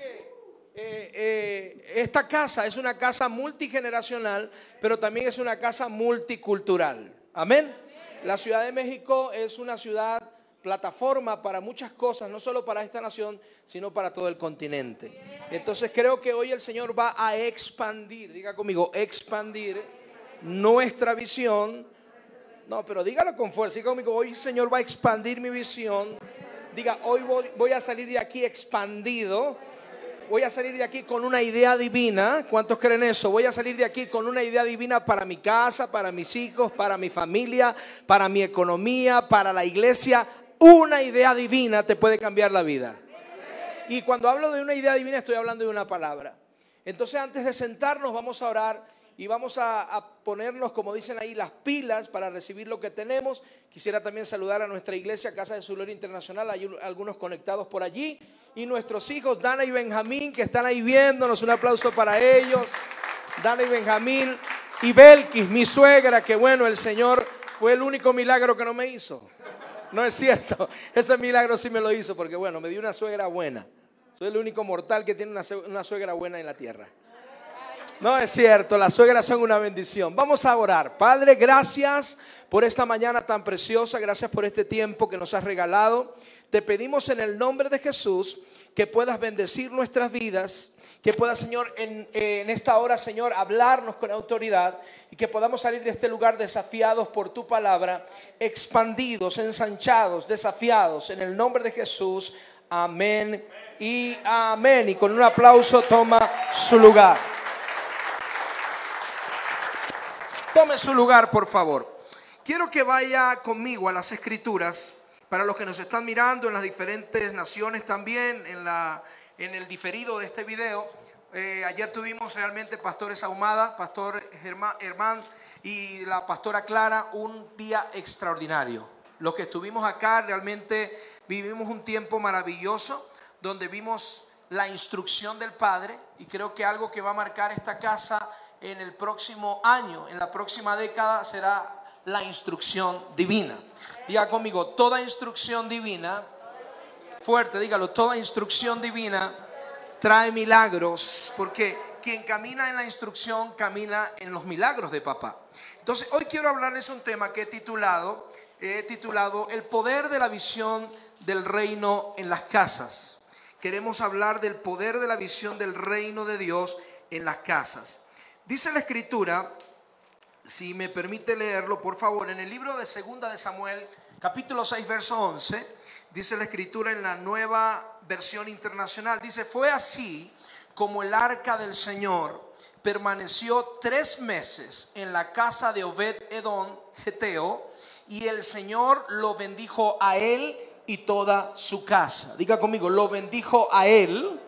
eh, eh, esta casa es una casa multigeneracional, pero también es una casa multicultural. Amén. La Ciudad de México es una ciudad plataforma para muchas cosas, no solo para esta nación, sino para todo el continente. Entonces creo que hoy el Señor va a expandir, diga conmigo, expandir nuestra visión. No, pero dígalo con fuerza, diga conmigo, hoy el Señor va a expandir mi visión. Diga, hoy voy a salir de aquí expandido voy a salir de aquí con una idea divina. ¿Cuántos creen eso? Voy a salir de aquí con una idea divina para mi casa, para mis hijos, para mi familia, para mi economía, para la iglesia. Una idea divina te puede cambiar la vida. Y cuando hablo de una idea divina estoy hablando de una palabra. Entonces antes de sentarnos vamos a orar y vamos a, ponernos, como dicen ahí, las pilas para recibir lo que tenemos. Quisiera también saludar a nuestra iglesia, Casa de su Internacional. Hay algunos conectados por allí. Y nuestros hijos, Dana y Benjamín, que están ahí viéndonos. Un aplauso para ellos. Dana y Benjamín. Y Belkis, mi suegra, que bueno, el Señor fue el único milagro que no me hizo. No es cierto. Ese milagro sí me lo hizo porque, bueno, me dio una suegra buena. Soy el único mortal que tiene una suegra buena en la tierra. No es cierto, las suegras son una bendición. Vamos a orar. Padre, gracias por esta mañana tan preciosa, gracias por este tiempo que nos has regalado. Te pedimos en el nombre de Jesús que puedas bendecir nuestras vidas, que puedas, Señor, en, esta hora, Señor, hablarnos con autoridad y que podamos salir de este lugar desafiados por tu palabra, expandidos, ensanchados, desafiados, en el nombre de Jesús. Amén y amén. Y con un aplauso toma su lugar. Tome su lugar, por favor. Quiero que vaya conmigo a las escrituras, para los que nos están mirando en las diferentes naciones también, en, el diferido de este video. Eh, ayer tuvimos realmente pastores Ahumada, pastor Germán y la pastora Clara, un día extraordinario. Los que estuvimos acá realmente vivimos un tiempo maravilloso donde vimos la instrucción del Padre y creo que algo que va a marcar esta casa en el próximo año, en la próxima década, será la instrucción divina. Diga conmigo, toda instrucción divina, fuerte, dígalo, toda instrucción divina trae milagros, porque quien camina en la instrucción camina en los milagros de papá. Entonces, hoy quiero hablarles un tema que he titulado, he titulado El poder de la visión del reino en las casas. Queremos hablar del poder de la visión del reino de Dios en las casas. Dice la escritura, si me permite leerlo, por favor, en el libro de Segunda de Samuel, capítulo 6, verso 11, dice la escritura en la nueva versión internacional, dice, fue así como el arca del Señor permaneció tres meses en la casa de Obed Edom, Geteo, y el Señor lo bendijo a él y toda su casa. Diga conmigo, lo bendijo a él.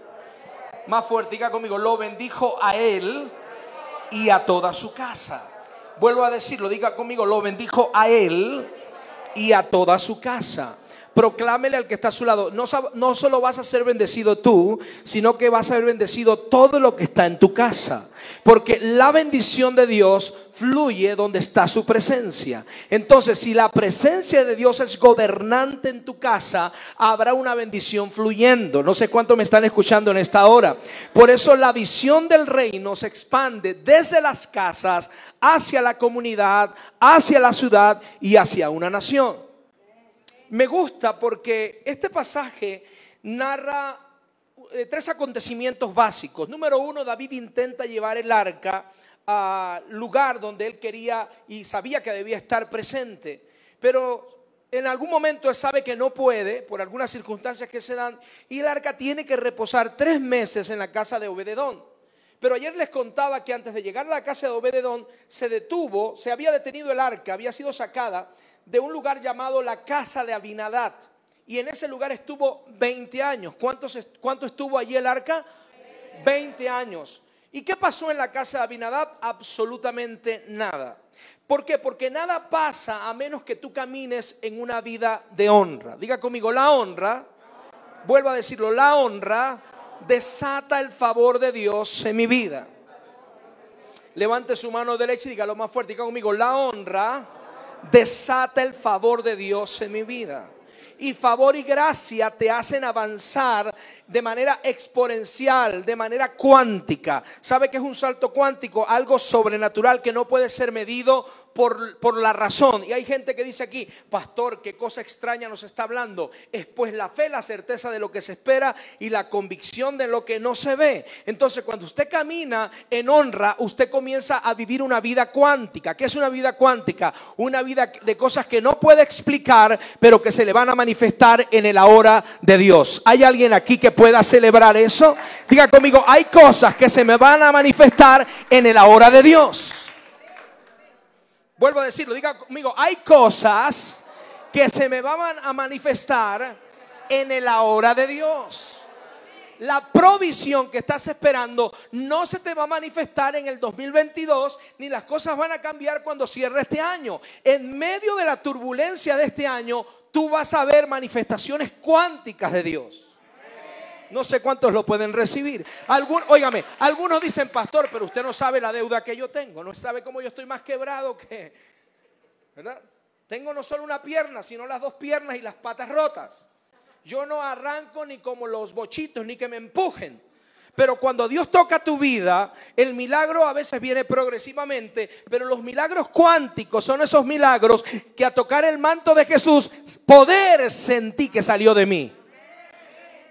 Más fuerte, diga conmigo, lo bendijo a él y a toda su casa. Vuelvo a decirlo, diga conmigo, lo bendijo a él y a toda su casa. Proclámele al que está a su lado, no, solo vas a ser bendecido tú, sino que vas a ser bendecido todo lo que está en tu casa. Porque la bendición de Dios fluye donde está su presencia. Entonces, si la presencia de Dios es gobernante en tu casa, habrá una bendición fluyendo. No sé cuánto me están escuchando en esta hora. Por eso la visión del reino se expande desde las casas hacia la comunidad, hacia la ciudad y hacia una nación. Me gusta porque este pasaje narra eh, tres acontecimientos básicos. Número uno, David intenta llevar el arca lugar donde él quería y sabía que debía estar presente. Pero en algún momento él sabe que no puede, por algunas circunstancias que se dan, y el arca tiene que reposar tres meses en la casa de Obededón. Pero ayer les contaba que antes de llegar a la casa de Obededón se detuvo, se había detenido el arca, había sido sacada de un lugar llamado la casa de Abinadad. Y en ese lugar estuvo 20 años. ¿Cuántos, ¿Cuánto estuvo allí el arca? 20 años. ¿Y qué pasó en la casa de Abinadab? Absolutamente nada. ¿Por qué? Porque nada pasa a menos que tú camines en una vida de honra. Diga conmigo, la honra, vuelvo a decirlo, la honra desata el favor de Dios en mi vida. Levante su mano derecha y dígalo más fuerte. Diga conmigo, la honra desata el favor de Dios en mi vida. Y favor y gracia te hacen avanzar de manera exponencial, de manera cuántica. ¿Sabe que es un salto cuántico? Algo sobrenatural que no puede ser medido por, la razón. Y hay gente que dice aquí, pastor, qué cosa extraña nos está hablando. Es pues la fe, la certeza de lo que se espera y la convicción de lo que no se ve. Entonces, cuando usted camina en honra, usted comienza a vivir una vida cuántica. ¿Qué es una vida cuántica? Una vida de cosas que no puede explicar, pero que se le van a manifestar en el ahora de Dios. ¿Hay alguien aquí que pueda celebrar eso? Diga conmigo, hay cosas que se me van a manifestar en el ahora de Dios. Vuelvo a decirlo, diga conmigo, hay cosas que se me van a manifestar en el ahora de Dios. La provisión que estás esperando no se te va a manifestar en el 2022, ni las cosas van a cambiar cuando cierre este año. En medio de la turbulencia de este año, tú vas a ver manifestaciones cuánticas de Dios. No sé cuántos lo pueden recibir. Algún, óigame, algunos dicen, pastor, pero usted no sabe la deuda que yo tengo. No sabe cómo yo estoy más quebrado que... ¿Verdad? Tengo no solo una pierna, sino las dos piernas y las patas rotas. Yo no arranco ni como los bochitos, ni que me empujen. Pero cuando Dios toca tu vida, el milagro a veces viene progresivamente, pero los milagros cuánticos son esos milagros que a tocar el manto de Jesús, poder sentí que salió de mí.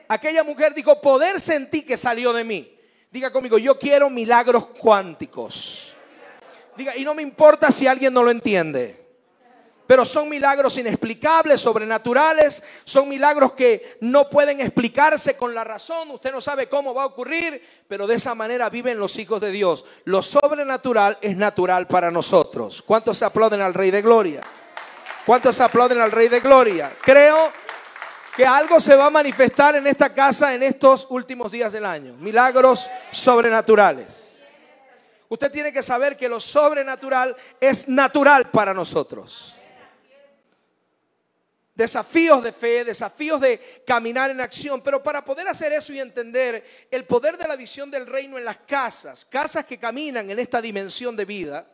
Aquella mujer dijo, poder sentí que salió de mí. Diga conmigo, yo quiero milagros cuánticos. Diga, y no me importa si alguien no lo entiende. Pero son milagros inexplicables, sobrenaturales, son milagros que no pueden explicarse con la razón, usted no sabe cómo va a ocurrir, pero de esa manera viven los hijos de Dios. Lo sobrenatural es natural para nosotros. ¿Cuántos aplauden al Rey de Gloria? ¿Cuántos aplauden al Rey de Gloria? Creo que algo se va a manifestar en esta casa en estos últimos días del año. Milagros sobrenaturales. Usted tiene que saber que lo sobrenatural es natural para nosotros. Desafíos de fe, desafíos de caminar en acción. Pero para poder hacer eso y entender el poder de la visión del reino en las casas, casas que caminan en esta dimensión de vida,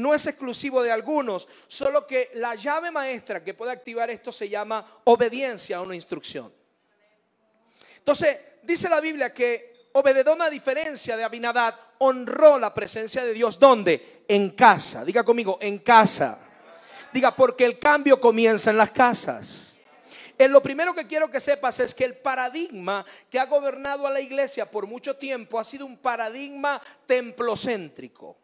no es exclusivo de algunos, solo que la llave maestra que puede activar esto se llama obediencia a una instrucción. Entonces, dice la Biblia que Obededón, a diferencia de Abinadad, honró la presencia de Dios. ¿Dónde? En casa. Diga conmigo, en casa. Diga, porque el cambio comienza en las casas. En eh, lo primero que quiero que sepas es que el paradigma que ha gobernado a la iglesia por mucho tiempo ha sido un paradigma templocéntrico.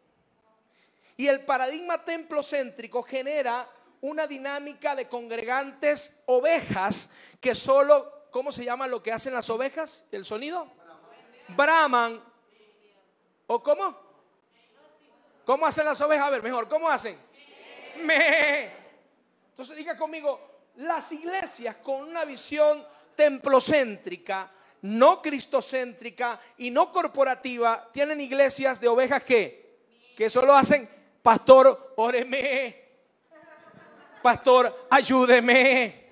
Y el paradigma templocéntrico genera una dinámica de congregantes ovejas que solo, ¿cómo se llama lo que hacen las ovejas? ¿El sonido? Braman. ¿O cómo? ¿Cómo hacen las ovejas? A ver, mejor, ¿cómo hacen? Me. Entonces diga conmigo, las iglesias con una visión templocéntrica, no cristocéntrica y no corporativa, tienen iglesias de ovejas que, que solo hacen pastor, óreme. Pastor, ayúdeme.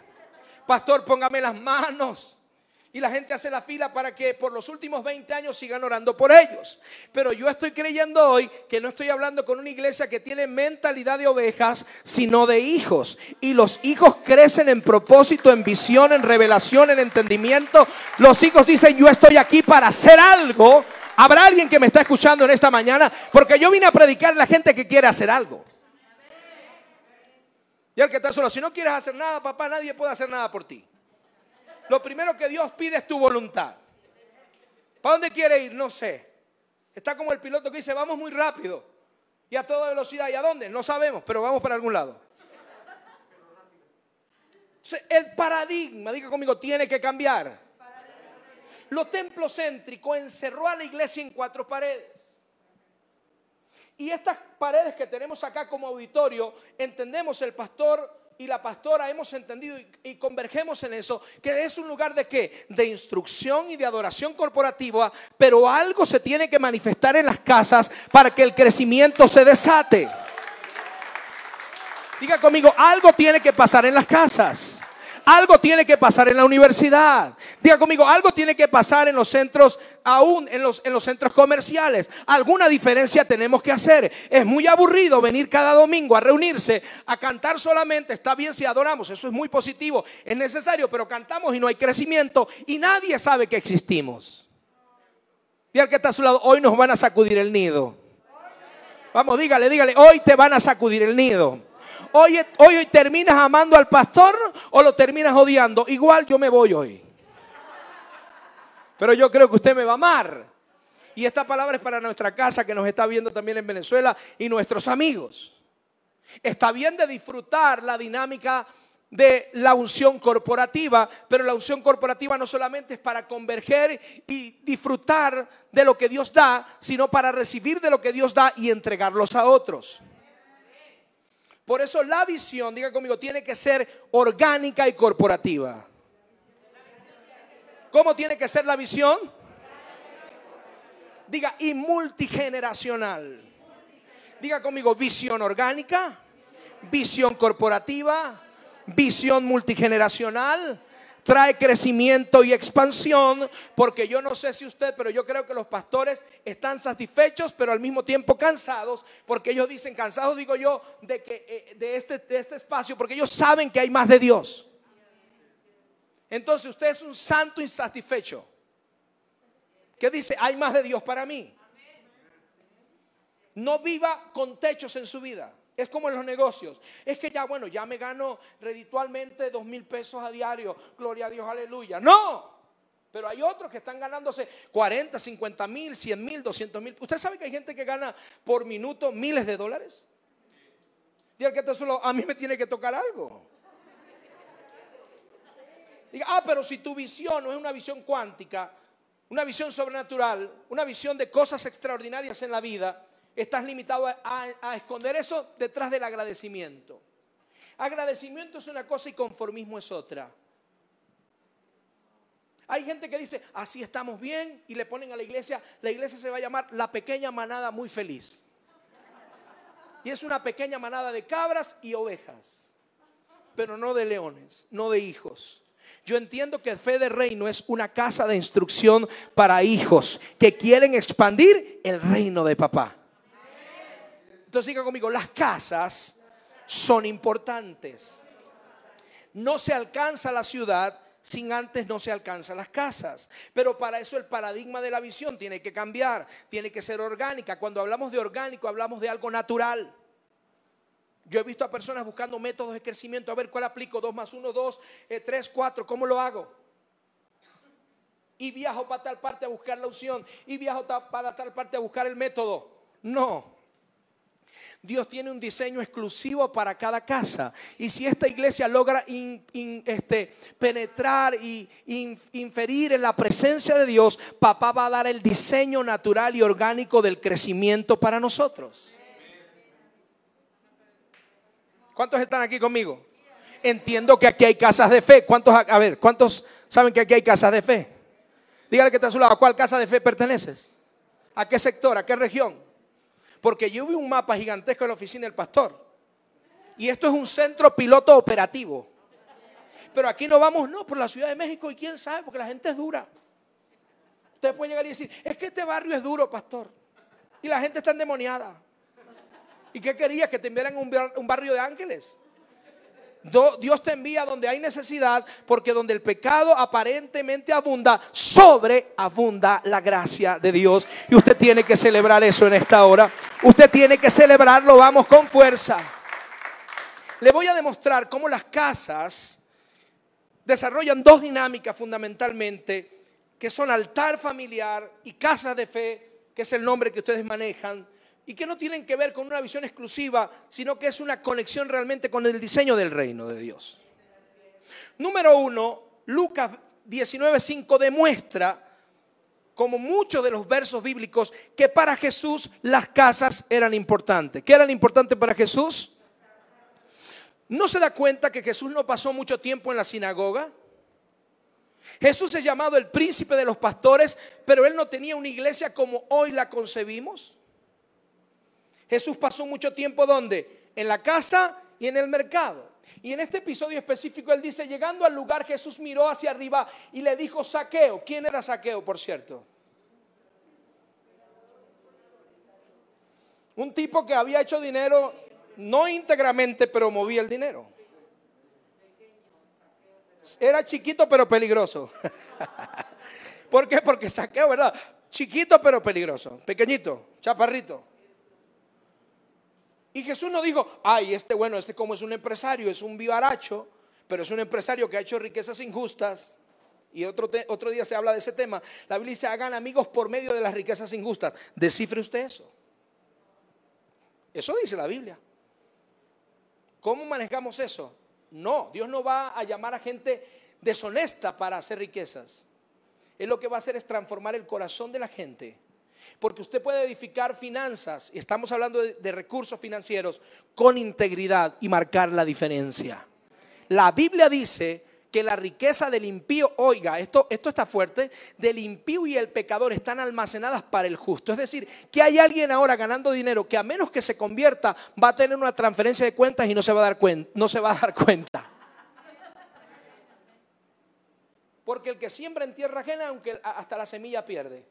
Pastor, póngame las manos. Y la gente hace la fila para que por los últimos 20 años sigan orando por ellos. Pero yo estoy creyendo hoy que no estoy hablando con una iglesia que tiene mentalidad de ovejas, sino de hijos. Y los hijos crecen en propósito, en visión, en revelación, en entendimiento. Los hijos dicen, yo estoy aquí para hacer algo Habrá alguien que me está escuchando en esta mañana porque yo vine a predicar a la gente que quiere hacer algo. Y el que está solo, si no quieres hacer nada, papá, nadie puede hacer nada por ti. Lo primero que Dios pide es tu voluntad. ¿Para dónde quiere ir? No sé. Está como el piloto que dice, vamos muy rápido y a toda velocidad. ¿Y a dónde? No sabemos, pero vamos para algún lado. El paradigma, diga conmigo, tiene que cambiar. Lo templocéntrico encerró a la iglesia en cuatro paredes. Y estas paredes que tenemos acá como auditorio, entendemos el pastor y la pastora hemos entendido y, convergemos en eso, que es un lugar de qué? De instrucción y de adoración corporativa, pero algo se tiene que manifestar en las casas para que el crecimiento se desate. Diga conmigo, algo tiene que pasar en las casas algo tiene que pasar en la universidad. Diga conmigo, algo tiene que pasar en los centros, aún en los, en los centros comerciales. Alguna diferencia tenemos que hacer. Es muy aburrido venir cada domingo a reunirse, a cantar solamente. Está bien si adoramos, eso es muy positivo, es necesario, pero cantamos y no hay crecimiento y nadie sabe que existimos. Diga que está a su lado, hoy nos van a sacudir el nido. Vamos, dígale, dígale, hoy te van a sacudir el nido. Hoy, hoy, terminas amando al pastor o lo terminas odiando. Igual yo me voy hoy. Pero yo creo que usted me va a amar. Y esta palabra es para nuestra casa que nos está viendo también en Venezuela y nuestros amigos. Está bien de disfrutar la dinámica de la unción corporativa, pero la unción corporativa no solamente es para converger y disfrutar de lo que Dios da, sino para recibir de lo que Dios da y entregarlos a otros. Por eso la visión, diga conmigo, tiene que ser orgánica y corporativa. ¿Cómo tiene que ser la visión? Diga, y multigeneracional. Diga conmigo, visión orgánica, visión corporativa, visión multigeneracional, trae crecimiento y expansión, porque yo no sé si usted, pero yo creo que los pastores están satisfechos, pero al mismo tiempo cansados, porque ellos dicen, cansados digo yo, de, que, eh, de, este, de este espacio, porque ellos saben que hay más de Dios. Entonces usted es un santo insatisfecho. ¿Qué dice? Hay más de Dios para mí. No viva con techos en su vida. Es como en los negocios. Es que ya, bueno, ya me gano reditualmente dos mil pesos a diario. Gloria a Dios, aleluya. No. Pero hay otros que están ganándose 40, 50 mil, 100 mil, 200 mil. ¿Usted sabe que hay gente que gana por minuto miles de dólares? Y que está solo, a mí me tiene que tocar algo. Diga, ah, pero si tu visión no es una visión cuántica, una visión sobrenatural, una visión de cosas extraordinarias en la vida, estás limitado a, esconder eso detrás del agradecimiento. Agradecimiento es una cosa y conformismo es otra. Hay gente que dice, así estamos bien, y le ponen a la iglesia, la iglesia se va a llamar la pequeña manada muy feliz. Y es una pequeña manada de cabras y ovejas, pero no de leones, no de hijos. Yo entiendo que fe de reino es una casa de instrucción para hijos que quieren expandir el reino de papá. Entonces diga conmigo, las casas son importantes. No se alcanza la ciudad sin antes no se alcanzan las casas. Pero para eso el paradigma de la visión tiene que cambiar, tiene que ser orgánica. Cuando hablamos de orgánico hablamos de algo natural. Yo he visto a personas buscando métodos de crecimiento, a ver cuál aplico, 2 más 1, 2, 3, 4, ¿cómo lo hago? Y viajo para tal parte a buscar la unción, y viajo para tal parte a buscar el método. No, Dios tiene un diseño exclusivo para cada casa. Y si esta iglesia logra este, penetrar y inferir en la presencia de Dios, papá va a dar el diseño natural y orgánico del crecimiento para nosotros. ¿Cuántos están aquí conmigo? Entiendo que aquí hay casas de fe. ¿Cuántos, a ver, cuántos saben que aquí hay casas de fe? Dígale que está a su lado, ¿a cuál casa de fe perteneces? ¿A qué sector? ¿A qué región? Porque yo vi un mapa gigantesco en la oficina del pastor. Y esto es un centro piloto operativo. Pero aquí no vamos, no, por la Ciudad de México y quién sabe, porque la gente es dura. Usted puede llegar y decir, es que este barrio es duro, pastor. Y la gente está endemoniada. ¿Y qué querías? Que te enviaran un, un barrio de ángeles. Dios te envía donde hay necesidad, porque donde el pecado aparentemente abunda, sobreabunda la gracia de Dios. Y usted tiene que celebrar eso en esta hora. Usted tiene que celebrarlo, vamos con fuerza. Le voy a demostrar cómo las casas desarrollan dos dinámicas fundamentalmente, que son altar familiar y casa de fe, que es el nombre que ustedes manejan y que no tienen que ver con una visión exclusiva, sino que es una conexión realmente con el diseño del reino de Dios. Número uno, Lucas 19:5 demuestra, como muchos de los versos bíblicos, que para Jesús las casas eran importantes. ¿Qué eran importantes para Jesús? ¿No se da cuenta que Jesús no pasó mucho tiempo en la sinagoga? Jesús es llamado el príncipe de los pastores, pero él no tenía una iglesia como hoy la concebimos. Jesús pasó mucho tiempo donde? En la casa y en el mercado. Y en este episodio específico él dice, llegando al lugar Jesús miró hacia arriba y le dijo, saqueo. ¿Quién era saqueo, por cierto? Un tipo que había hecho dinero, no íntegramente, pero movía el dinero. Era chiquito pero peligroso. ¿Por qué? Porque saqueo, ¿verdad? Chiquito pero peligroso. Pequeñito, chaparrito. Y Jesús no dijo, ay, este bueno, este como es un empresario, es un vivaracho, pero es un empresario que ha hecho riquezas injustas. Y otro, otro día se habla de ese tema. La Biblia dice, hagan amigos por medio de las riquezas injustas. Descifre usted eso. Eso dice la Biblia. ¿Cómo manejamos eso? No, Dios no va a llamar a gente deshonesta para hacer riquezas. Él lo que va a hacer es transformar el corazón de la gente. Porque usted puede edificar finanzas, y estamos hablando de, recursos financieros, con integridad y marcar la diferencia. La Biblia dice que la riqueza del impío, oiga, esto, esto está fuerte, del impío y el pecador están almacenadas para el justo. Es decir, que hay alguien ahora ganando dinero que a menos que se convierta va a tener una transferencia de cuentas y no se va a dar cuenta. No se va a dar cuenta. Porque el que siembra en tierra ajena, aunque hasta la semilla pierde.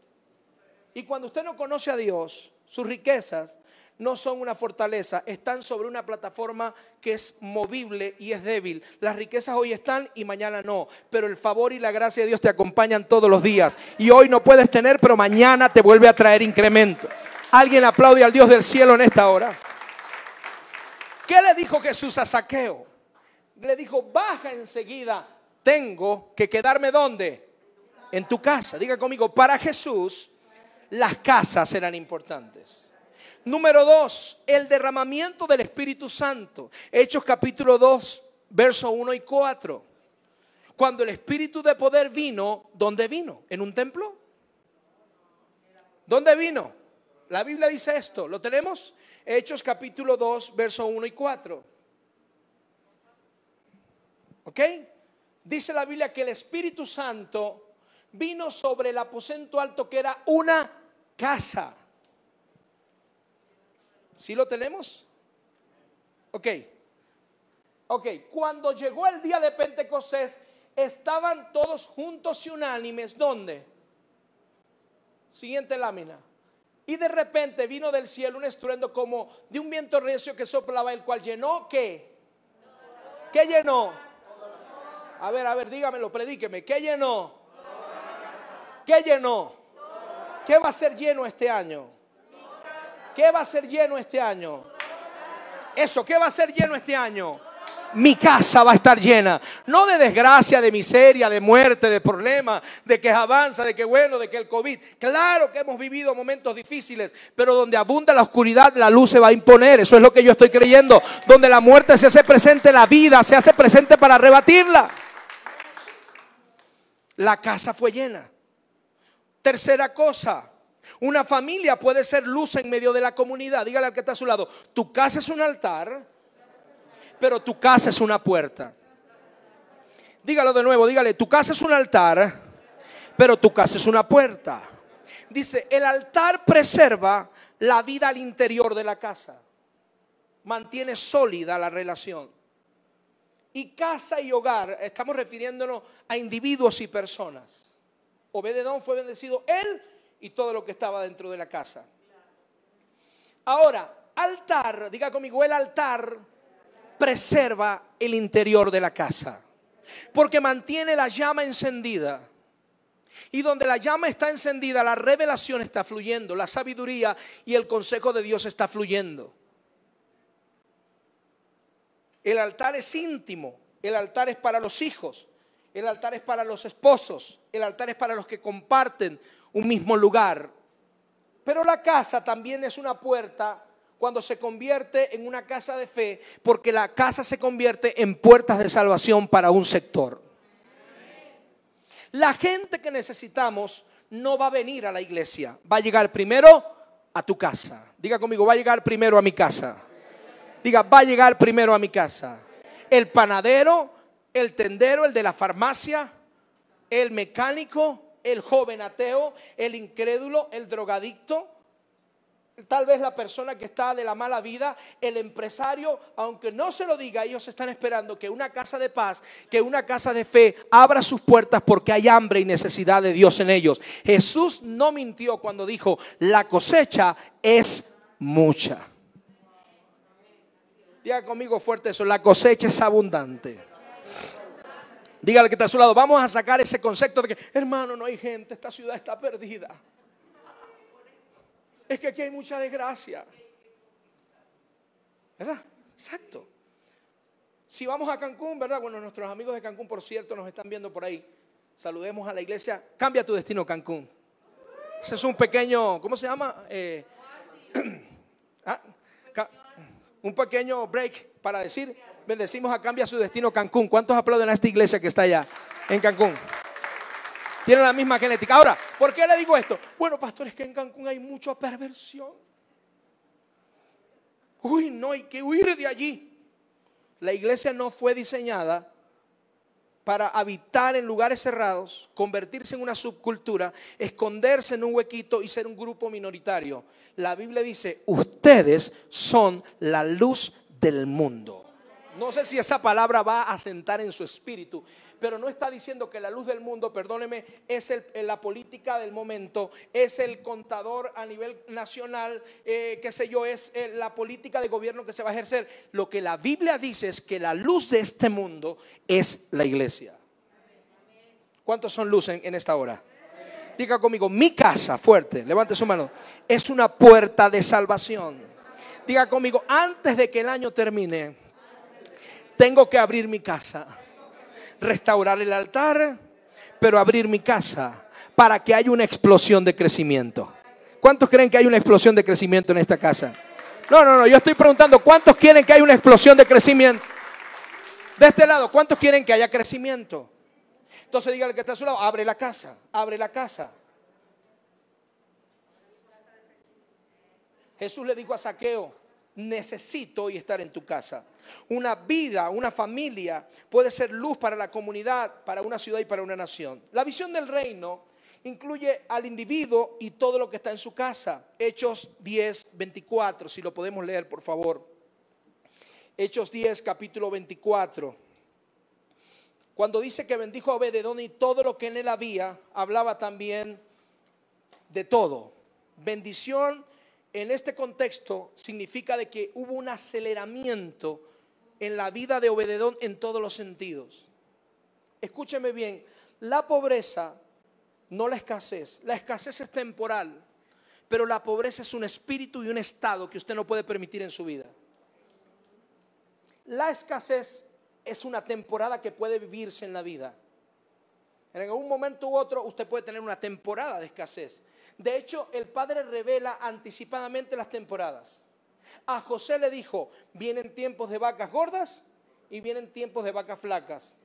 Y cuando usted no conoce a Dios, sus riquezas no son una fortaleza, están sobre una plataforma que es movible y es débil. Las riquezas hoy están y mañana no, pero el favor y la gracia de Dios te acompañan todos los días. Y hoy no puedes tener, pero mañana te vuelve a traer incremento. Alguien aplaude al Dios del cielo en esta hora. ¿Qué le dijo Jesús a Saqueo? Le dijo, baja enseguida, tengo que quedarme donde? En tu casa. Diga conmigo, para Jesús las casas eran importantes. Número dos, el derramamiento del Espíritu Santo. Hechos capítulo 2, verso 1 y 4. Cuando el Espíritu de poder vino, ¿dónde vino? ¿En un templo? ¿Dónde vino? La Biblia dice esto, ¿lo tenemos? Hechos capítulo 2, verso 1 y 4. ¿Ok? Dice la Biblia que el Espíritu Santo vino sobre el aposento alto que era una casa. ¿Sí lo tenemos? Ok. Ok, cuando llegó el día de Pentecostés, estaban todos juntos y unánimes. ¿Dónde? Siguiente lámina. Y de repente vino del cielo un estruendo como de un viento recio que soplaba, el cual llenó ¿qué? ¿Qué llenó? A ver, a ver, dígamelo, predíqueme. ¿Qué llenó? ¿Qué llenó? ¿Qué va a ser lleno este año? ¿Qué va a ser lleno este año? Eso, ¿qué va a ser lleno este año? Mi casa va a estar llena. No de desgracia, de miseria, de muerte, de problemas, de que avanza, de que bueno, de que el COVID. Claro que hemos vivido momentos difíciles, pero donde abunda la oscuridad, la luz se va a imponer. Eso es lo que yo estoy creyendo. Donde la muerte se hace presente, la vida se hace presente para rebatirla. La casa fue llena. Tercera cosa, una familia puede ser luz en medio de la comunidad. Dígale al que está a su lado, tu casa es un altar, pero tu casa es una puerta. Dígalo de nuevo, dígale, tu casa es un altar, pero tu casa es una puerta. Dice, el altar preserva la vida al interior de la casa. Mantiene sólida la relación. Y casa y hogar, estamos refiriéndonos a individuos y personas. Obededón fue bendecido él y todo lo que estaba dentro de la casa. Ahora, altar, diga conmigo, el altar preserva el interior de la casa, porque mantiene la llama encendida. Y donde la llama está encendida, la revelación está fluyendo, la sabiduría y el consejo de Dios está fluyendo. El altar es íntimo, el altar es para los hijos, el altar es para los esposos, el altar es para los que comparten un mismo lugar. Pero la casa también es una puerta cuando se convierte en una casa de fe, porque la casa se convierte en puertas de salvación para un sector. La gente que necesitamos no va a venir a la iglesia, va a llegar primero a tu casa. Diga conmigo, va a llegar primero a mi casa. Diga, va a llegar primero a mi casa. El panadero, el tendero, el de la farmacia, el mecánico, el joven ateo, el incrédulo, el drogadicto, tal vez la persona que está de la mala vida, el empresario, aunque no se lo diga, ellos están esperando que una casa de paz, que una casa de fe abra sus puertas porque hay hambre y necesidad de Dios en ellos. Jesús no mintió cuando dijo, la cosecha es mucha. Diga conmigo fuerte eso, la cosecha es abundante. Dígale que está a su lado, vamos a sacar ese concepto de que, hermano, no hay gente, esta ciudad está perdida. Es que aquí hay mucha desgracia. ¿Verdad? Exacto. Si vamos a Cancún, ¿verdad? Bueno, nuestros amigos de Cancún, por cierto, nos están viendo por ahí. Saludemos a la iglesia. Cambia tu destino, Cancún. Ese es un pequeño, ¿cómo se llama? Eh, ah, un pequeño break para decir, bendecimos a Cambia su destino, Cancún. ¿Cuántos aplauden a esta iglesia que está allá en Cancún? Tiene la misma genética. Ahora, ¿por qué le digo esto? Bueno, pastor, es que en Cancún hay mucha perversión. Uy, no, hay que huir de allí. La iglesia no fue diseñada para habitar en lugares cerrados, convertirse en una subcultura, esconderse en un huequito y ser un grupo minoritario. La Biblia dice, ustedes son la luz del mundo. No sé si esa palabra va a sentar en su espíritu, pero no está diciendo que la luz del mundo, perdóneme, es la política del momento, es el contador a nivel nacional, eh, qué sé yo, es eh, la política de gobierno que se va a ejercer. Lo que la Biblia dice es que la luz de este mundo es la iglesia. ¿Cuántos son luz en esta hora? Diga conmigo, mi casa, fuerte, levante su mano, es una puerta de salvación. Diga conmigo, antes de que el año termine, tengo que abrir mi casa, restaurar el altar, pero abrir mi casa para que haya una explosión de crecimiento. ¿Cuántos creen que hay una explosión de crecimiento en esta casa? No, no, no, yo estoy preguntando, ¿cuántos quieren que haya una explosión de crecimiento? De este lado, ¿cuántos quieren que haya crecimiento? Entonces dígale que está a su lado, abre la casa, abre la casa. Jesús le dijo a Saqueo, necesito hoy estar en tu casa. Una vida, una familia puede ser luz para la comunidad, para una ciudad y para una nación. La visión del reino incluye al individuo y todo lo que está en su casa. Hechos 10, 24, si lo podemos leer, por favor. Hechos 10, capítulo 24. Cuando dice que bendijo a Obededón y todo lo que en él había, hablaba también de todo. Bendición en este contexto significa de que hubo un aceleramiento en la vida de Obededón en todos los sentidos. Escúcheme bien, la pobreza, no la escasez, la escasez es temporal, pero la pobreza es un espíritu y un estado que usted no puede permitir en su vida. La escasez es una temporada que puede vivirse en la vida. En algún momento u otro usted puede tener una temporada de escasez. De hecho, el Padre revela anticipadamente las temporadas. A José le dijo, vienen tiempos de vacas gordas y vienen tiempos de vacas flacas.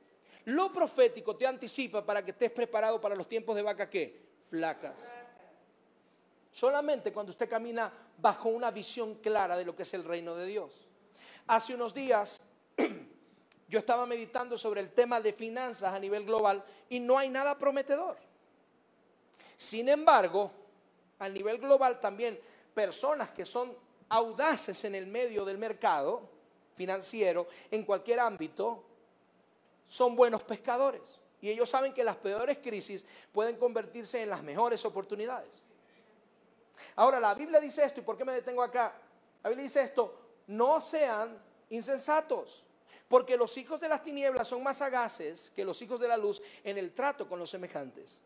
Lo profético te anticipa para que estés preparado para los tiempos de vacas ¿qué? Flacas. Solamente cuando usted camina bajo una visión clara de lo que es el reino de Dios. Hace unos días yo estaba meditando sobre el tema de finanzas a nivel global y no hay nada prometedor. Sin embargo, a nivel global también personas que son audaces en el medio del mercado financiero, en cualquier ámbito, son buenos pescadores. Y ellos saben que las peores crisis pueden convertirse en las mejores oportunidades. Ahora, la Biblia dice esto, ¿y por qué me detengo acá? La Biblia dice esto, no sean insensatos, porque los hijos de las tinieblas son más sagaces que los hijos de la luz en el trato con los semejantes.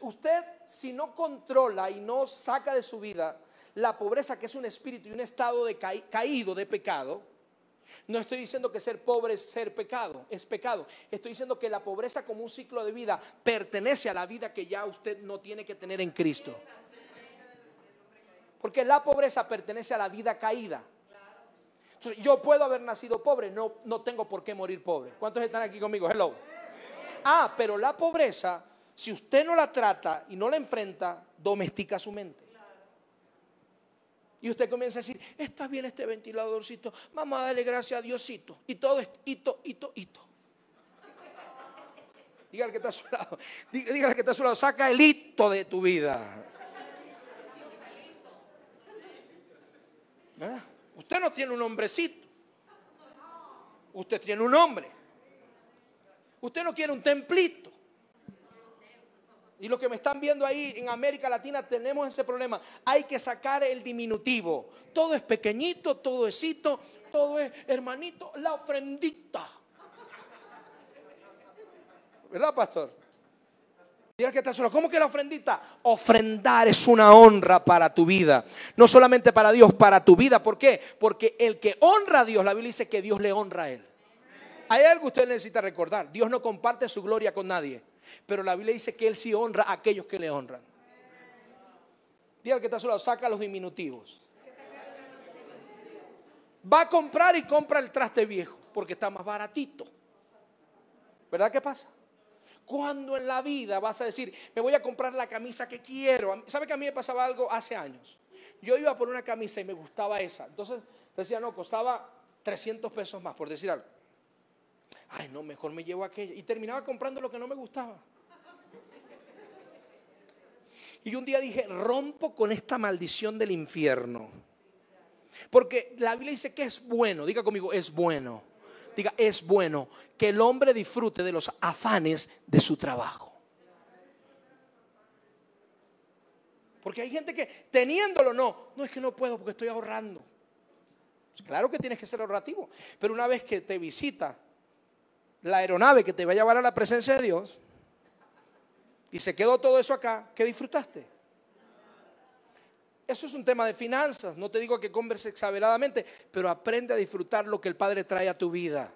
Usted si no controla y no saca de su vida la pobreza que es un espíritu y un estado de caído de pecado, no estoy diciendo que ser pobre es ser pecado, es pecado. Estoy diciendo que la pobreza como un ciclo de vida pertenece a la vida que ya usted no tiene que tener en Cristo. Porque la pobreza pertenece a la vida caída. yo puedo haber nacido pobre, no, no tengo por qué morir pobre. ¿Cuántos están aquí conmigo? Hello. Ah, pero la pobreza si usted no la trata y no la enfrenta, domestica su mente. Y usted comienza a decir, está bien este ventiladorcito, vamos a darle gracias a Diosito. Y todo es hito, hito, hito. Dígale que está a su lado, dígale que está a su lado, saca el hito de tu vida. Usted no tiene un hombrecito. Usted tiene un hombre. Usted no quiere un templito. Y los que me están viendo ahí en América Latina tenemos ese problema. Hay que sacar el diminutivo. Todo es pequeñito, todo es cito, todo es hermanito, la ofrendita. ¿Verdad, pastor? Diga que está solo. ¿Cómo que la ofrendita? Ofrendar es una honra para tu vida. No solamente para Dios, para tu vida. ¿Por qué? Porque el que honra a Dios, la Biblia dice que Dios le honra a él. Hay algo que usted necesita recordar. Dios no comparte su gloria con nadie. Pero la Biblia dice que Él sí honra a aquellos que le honran. Diga que está a su lado, saca los diminutivos. Va a comprar y compra el traste viejo porque está más baratito. ¿Verdad que pasa? Cuando en la vida vas a decir, me voy a comprar la camisa que quiero? ¿Sabe que a mí me pasaba algo hace años? Yo iba por una camisa y me gustaba esa. Entonces decía, no, costaba 300 pesos más, por decir algo. Ay, no, mejor me llevo aquella. Y terminaba comprando lo que no me gustaba. Y un día dije, rompo con esta maldición del infierno. Porque la Biblia dice que es bueno, diga conmigo, es bueno diga, es bueno que el hombre disfrute de los afanes de su trabajo. Porque hay gente que teniéndolo no, no es que no puedo porque estoy ahorrando. Pues claro que tienes que ser ahorrativo, pero una vez que te visita la aeronave que te va a llevar a la presencia de Dios y se quedó todo eso acá, ¿qué disfrutaste? Eso es un tema de finanzas. No te digo que converse exageradamente, pero aprende a disfrutar lo que el Padre trae a tu vida.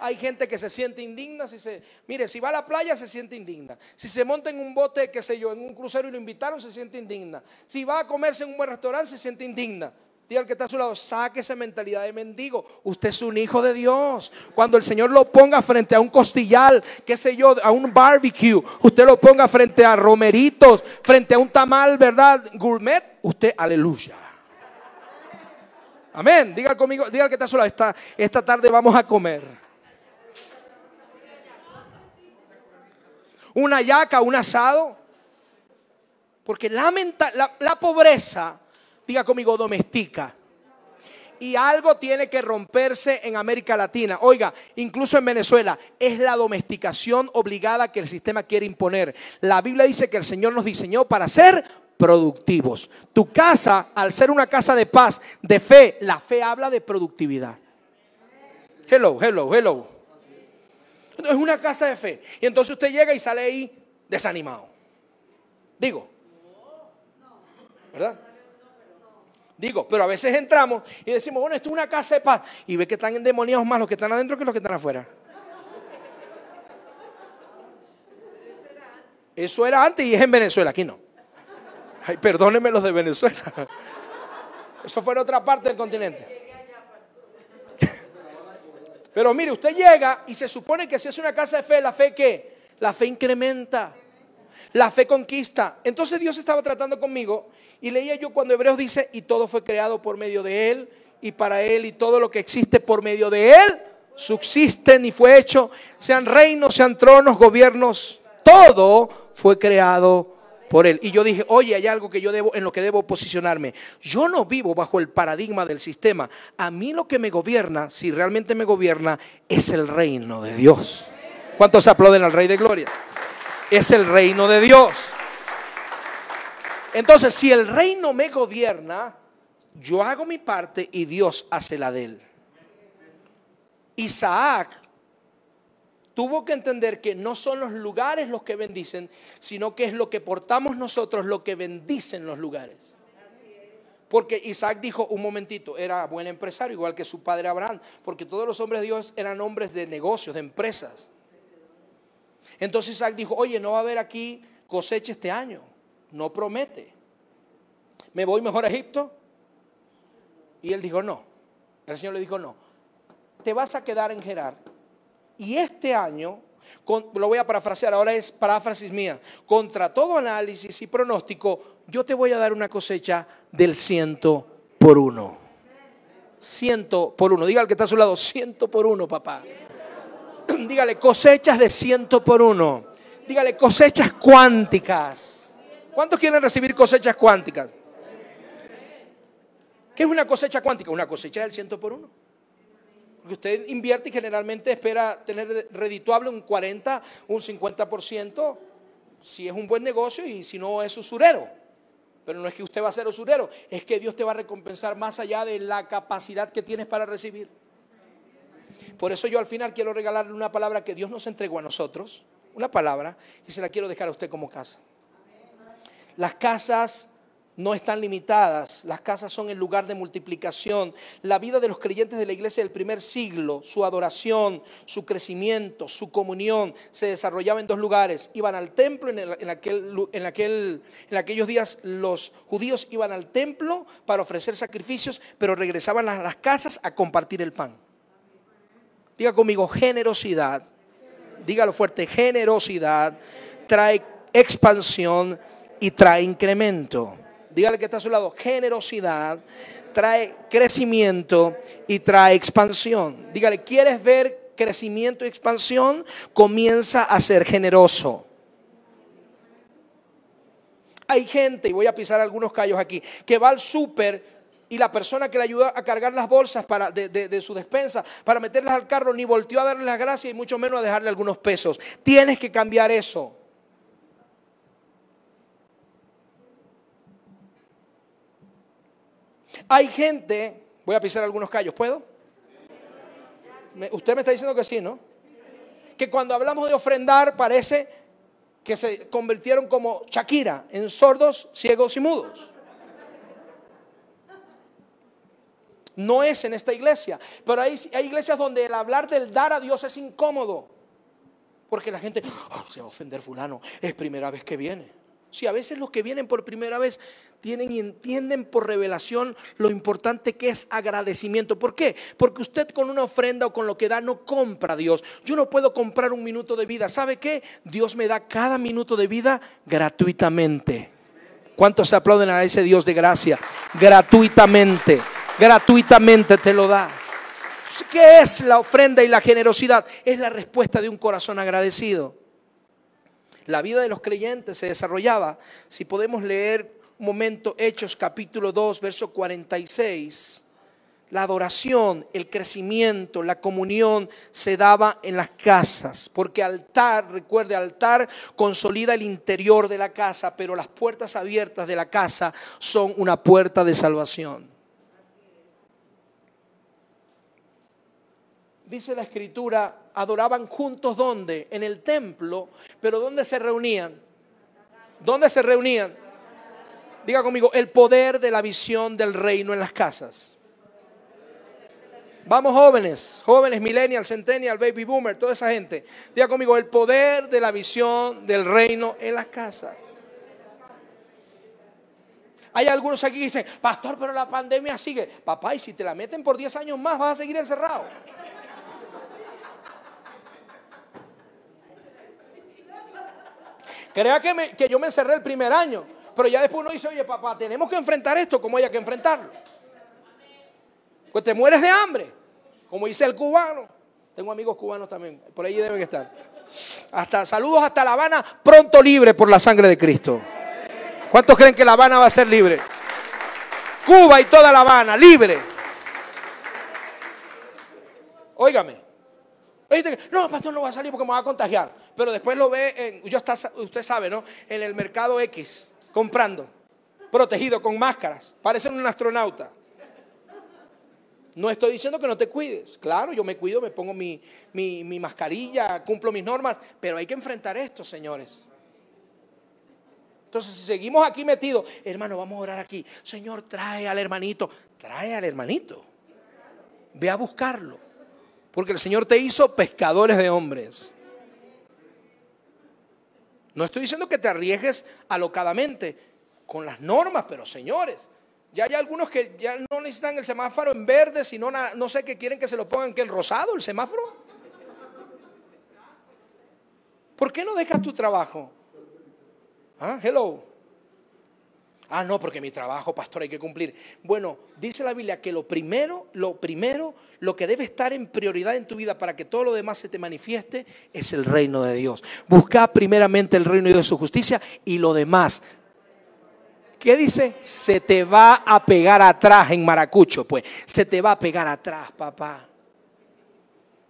Hay gente que se siente indigna si se, mire, si va a la playa se siente indigna. Si se monta en un bote, qué sé yo, en un crucero y lo invitaron, se siente indigna. Si va a comerse en un buen restaurante, se siente indigna. Diga al que está a su lado, saque esa mentalidad de mendigo. Usted es un hijo de Dios. Cuando el Señor lo ponga frente a un costillal, qué sé yo, a un barbecue, usted lo ponga frente a romeritos, frente a un tamal, ¿verdad? Gourmet, usted, aleluya. Amén. Diga conmigo, diga al que está a su lado, esta, esta tarde vamos a comer. Una yaca, un asado. Porque la, la pobreza diga conmigo, domestica. Y algo tiene que romperse en América Latina. Oiga, incluso en Venezuela, es la domesticación obligada que el sistema quiere imponer. La Biblia dice que el Señor nos diseñó para ser productivos. Tu casa, al ser una casa de paz, de fe, la fe habla de productividad. Hello, hello, hello. Es una casa de fe. Y entonces usted llega y sale ahí desanimado. Digo, ¿verdad? Digo, pero a veces entramos y decimos, bueno, esto es una casa de paz. Y ve que están endemoniados más los que están adentro que los que están afuera. Eso era antes y es en Venezuela, aquí no. Ay, perdónenme los de Venezuela. Eso fue en otra parte del continente. Pero mire, usted llega y se supone que si es una casa de fe, la fe qué? La fe incrementa. La fe conquista. Entonces Dios estaba tratando conmigo y leía yo cuando Hebreos dice, y todo fue creado por medio de Él y para Él y todo lo que existe por medio de Él subsisten y fue hecho, sean reinos, sean tronos, gobiernos, todo fue creado por él. Y yo dije, oye, hay algo que yo debo, en lo que debo posicionarme. Yo no vivo bajo el paradigma del sistema. A mí lo que me gobierna, si realmente me gobierna, es el reino de Dios. ¿Cuántos aplauden al Rey de Gloria? Es el reino de Dios. Entonces, si el reino me gobierna, yo hago mi parte y Dios hace la de él. Isaac tuvo que entender que no son los lugares los que bendicen, sino que es lo que portamos nosotros lo que bendicen los lugares. Porque Isaac dijo, un momentito, era buen empresario, igual que su padre Abraham, porque todos los hombres de Dios eran hombres de negocios, de empresas. Entonces Isaac dijo, oye, no va a haber aquí cosecha este año, no promete. ¿Me voy mejor a Egipto? Y él dijo, no. El Señor le dijo, no. Te vas a quedar en Gerar. Y este año, lo voy a parafrasear, ahora es paráfrasis mía, contra todo análisis y pronóstico, yo te voy a dar una cosecha del ciento por uno. Ciento por uno. Diga al que está a su lado, ciento por uno, papá. Dígale, cosechas de ciento por uno. Dígale, cosechas cuánticas. ¿Cuántos quieren recibir cosechas cuánticas? ¿Qué es una cosecha cuántica? Una cosecha del ciento por uno. Porque usted invierte y generalmente espera tener redituable un 40, un 50%, si es un buen negocio y si no es usurero. Pero no es que usted va a ser usurero, es que Dios te va a recompensar más allá de la capacidad que tienes para recibir. Por eso yo al final quiero regalarle una palabra que Dios nos entregó a nosotros, una palabra, y se la quiero dejar a usted como casa. Las casas no están limitadas, las casas son el lugar de multiplicación. La vida de los creyentes de la iglesia del primer siglo, su adoración, su crecimiento, su comunión, se desarrollaba en dos lugares. Iban al templo, en, aquel, en, aquel, en aquellos días los judíos iban al templo para ofrecer sacrificios, pero regresaban a las casas a compartir el pan. Diga conmigo, generosidad. Dígalo fuerte, generosidad trae expansión y trae incremento. Dígale que está a su lado, generosidad trae crecimiento y trae expansión. Dígale, ¿quieres ver crecimiento y expansión? Comienza a ser generoso. Hay gente, y voy a pisar algunos callos aquí, que va al súper y la persona que le ayuda a cargar las bolsas para, de, de, su despensa para meterlas al carro ni volteó a darle las gracias y mucho menos a dejarle algunos pesos. Tienes que cambiar eso. Hay gente, voy a pisar algunos callos, ¿puedo? usted me está diciendo que sí, ¿no? Que cuando hablamos de ofrendar parece que se convirtieron como Shakira en sordos, ciegos y mudos. No es en esta iglesia, pero hay, hay iglesias donde el hablar del dar a Dios es incómodo. Porque la gente, oh, se va a ofender fulano, es primera vez que viene. Si a veces los que vienen por primera vez tienen y entienden por revelación lo importante que es agradecimiento. ¿Por qué? Porque usted con una ofrenda o con lo que da no compra a Dios. Yo no puedo comprar un minuto de vida. ¿Sabe qué? Dios me da cada minuto de vida gratuitamente. ¿Cuántos aplauden a ese Dios de gracia? Gratuitamente. Gratuitamente te lo da. ¿Qué es la ofrenda y la generosidad? Es la respuesta de un corazón agradecido la vida de los creyentes se desarrollaba. Si podemos leer un momento Hechos capítulo 2, verso 46, la adoración, el crecimiento, la comunión se daba en las casas, porque altar, recuerde, altar consolida el interior de la casa, pero las puertas abiertas de la casa son una puerta de salvación. Dice la escritura, adoraban juntos ¿dónde? En el templo, pero ¿dónde se reunían? ¿Dónde se reunían? Diga conmigo, el poder de la visión del reino en las casas. Vamos jóvenes, jóvenes, millennial, centennial, baby boomer, toda esa gente. Diga conmigo, el poder de la visión del reino en las casas. Hay algunos aquí que dicen, pastor, pero la pandemia sigue. Papá, y si te la meten por 10 años más, vas a seguir encerrado. Crea que, yo me encerré el primer año, pero ya después uno dice, oye papá, tenemos que enfrentar esto como haya que enfrentarlo. Pues te mueres de hambre, como dice el cubano. Tengo amigos cubanos también, por ahí deben estar. Hasta saludos hasta La Habana, pronto libre por la sangre de Cristo. ¿Cuántos creen que La Habana va a ser libre? Cuba y toda La Habana, libre. Óigame, no, pastor, no va a salir porque me va a contagiar. Pero después lo ve, yo está, usted sabe, ¿no? En el mercado X, comprando, protegido con máscaras. Parece un astronauta. No estoy diciendo que no te cuides. Claro, yo me cuido, me pongo mi, mi, mascarilla, cumplo mis normas, pero hay que enfrentar esto, señores. Entonces, si seguimos aquí metidos, hermano, vamos a orar aquí. Señor, trae al hermanito, trae al hermanito. Ve a buscarlo. Porque el Señor te hizo pescadores de hombres. No estoy diciendo que te arriesgues alocadamente con las normas, pero señores, ya hay algunos que ya no necesitan el semáforo en verde, sino no sé qué quieren que se lo pongan que el rosado, el semáforo. ¿Por qué no dejas tu trabajo? Ah, hello. Ah, no, porque mi trabajo, pastor, hay que cumplir. Bueno, dice la Biblia que lo primero, lo primero, lo que debe estar en prioridad en tu vida para que todo lo demás se te manifieste es el reino de Dios. Busca primeramente el reino de Dios y su justicia y lo demás ¿Qué dice? Se te va a pegar atrás en Maracucho, pues. Se te va a pegar atrás, papá.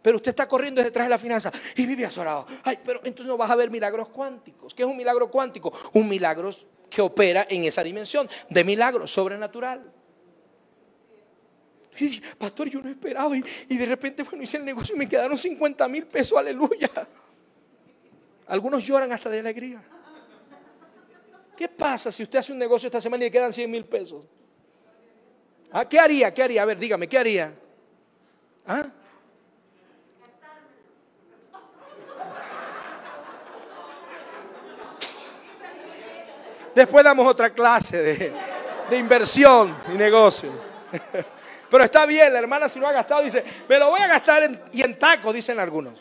Pero usted está corriendo detrás de la finanza y vive azorado. Ay, pero entonces no vas a ver milagros cuánticos. ¿Qué es un milagro cuántico? Un milagro que opera en esa dimensión de milagro sobrenatural. pastor, yo no esperaba y, y de repente, bueno, hice el negocio y me quedaron 50 mil pesos, aleluya. Algunos lloran hasta de alegría. ¿Qué pasa si usted hace un negocio esta semana y le quedan 100 mil pesos? ¿Ah, ¿Qué haría? ¿Qué haría? A ver, dígame, ¿qué haría? ¿Ah? Después damos otra clase de, inversión y negocio. Pero está bien, la hermana si lo ha gastado dice, me lo voy a gastar y en tacos, dicen algunos.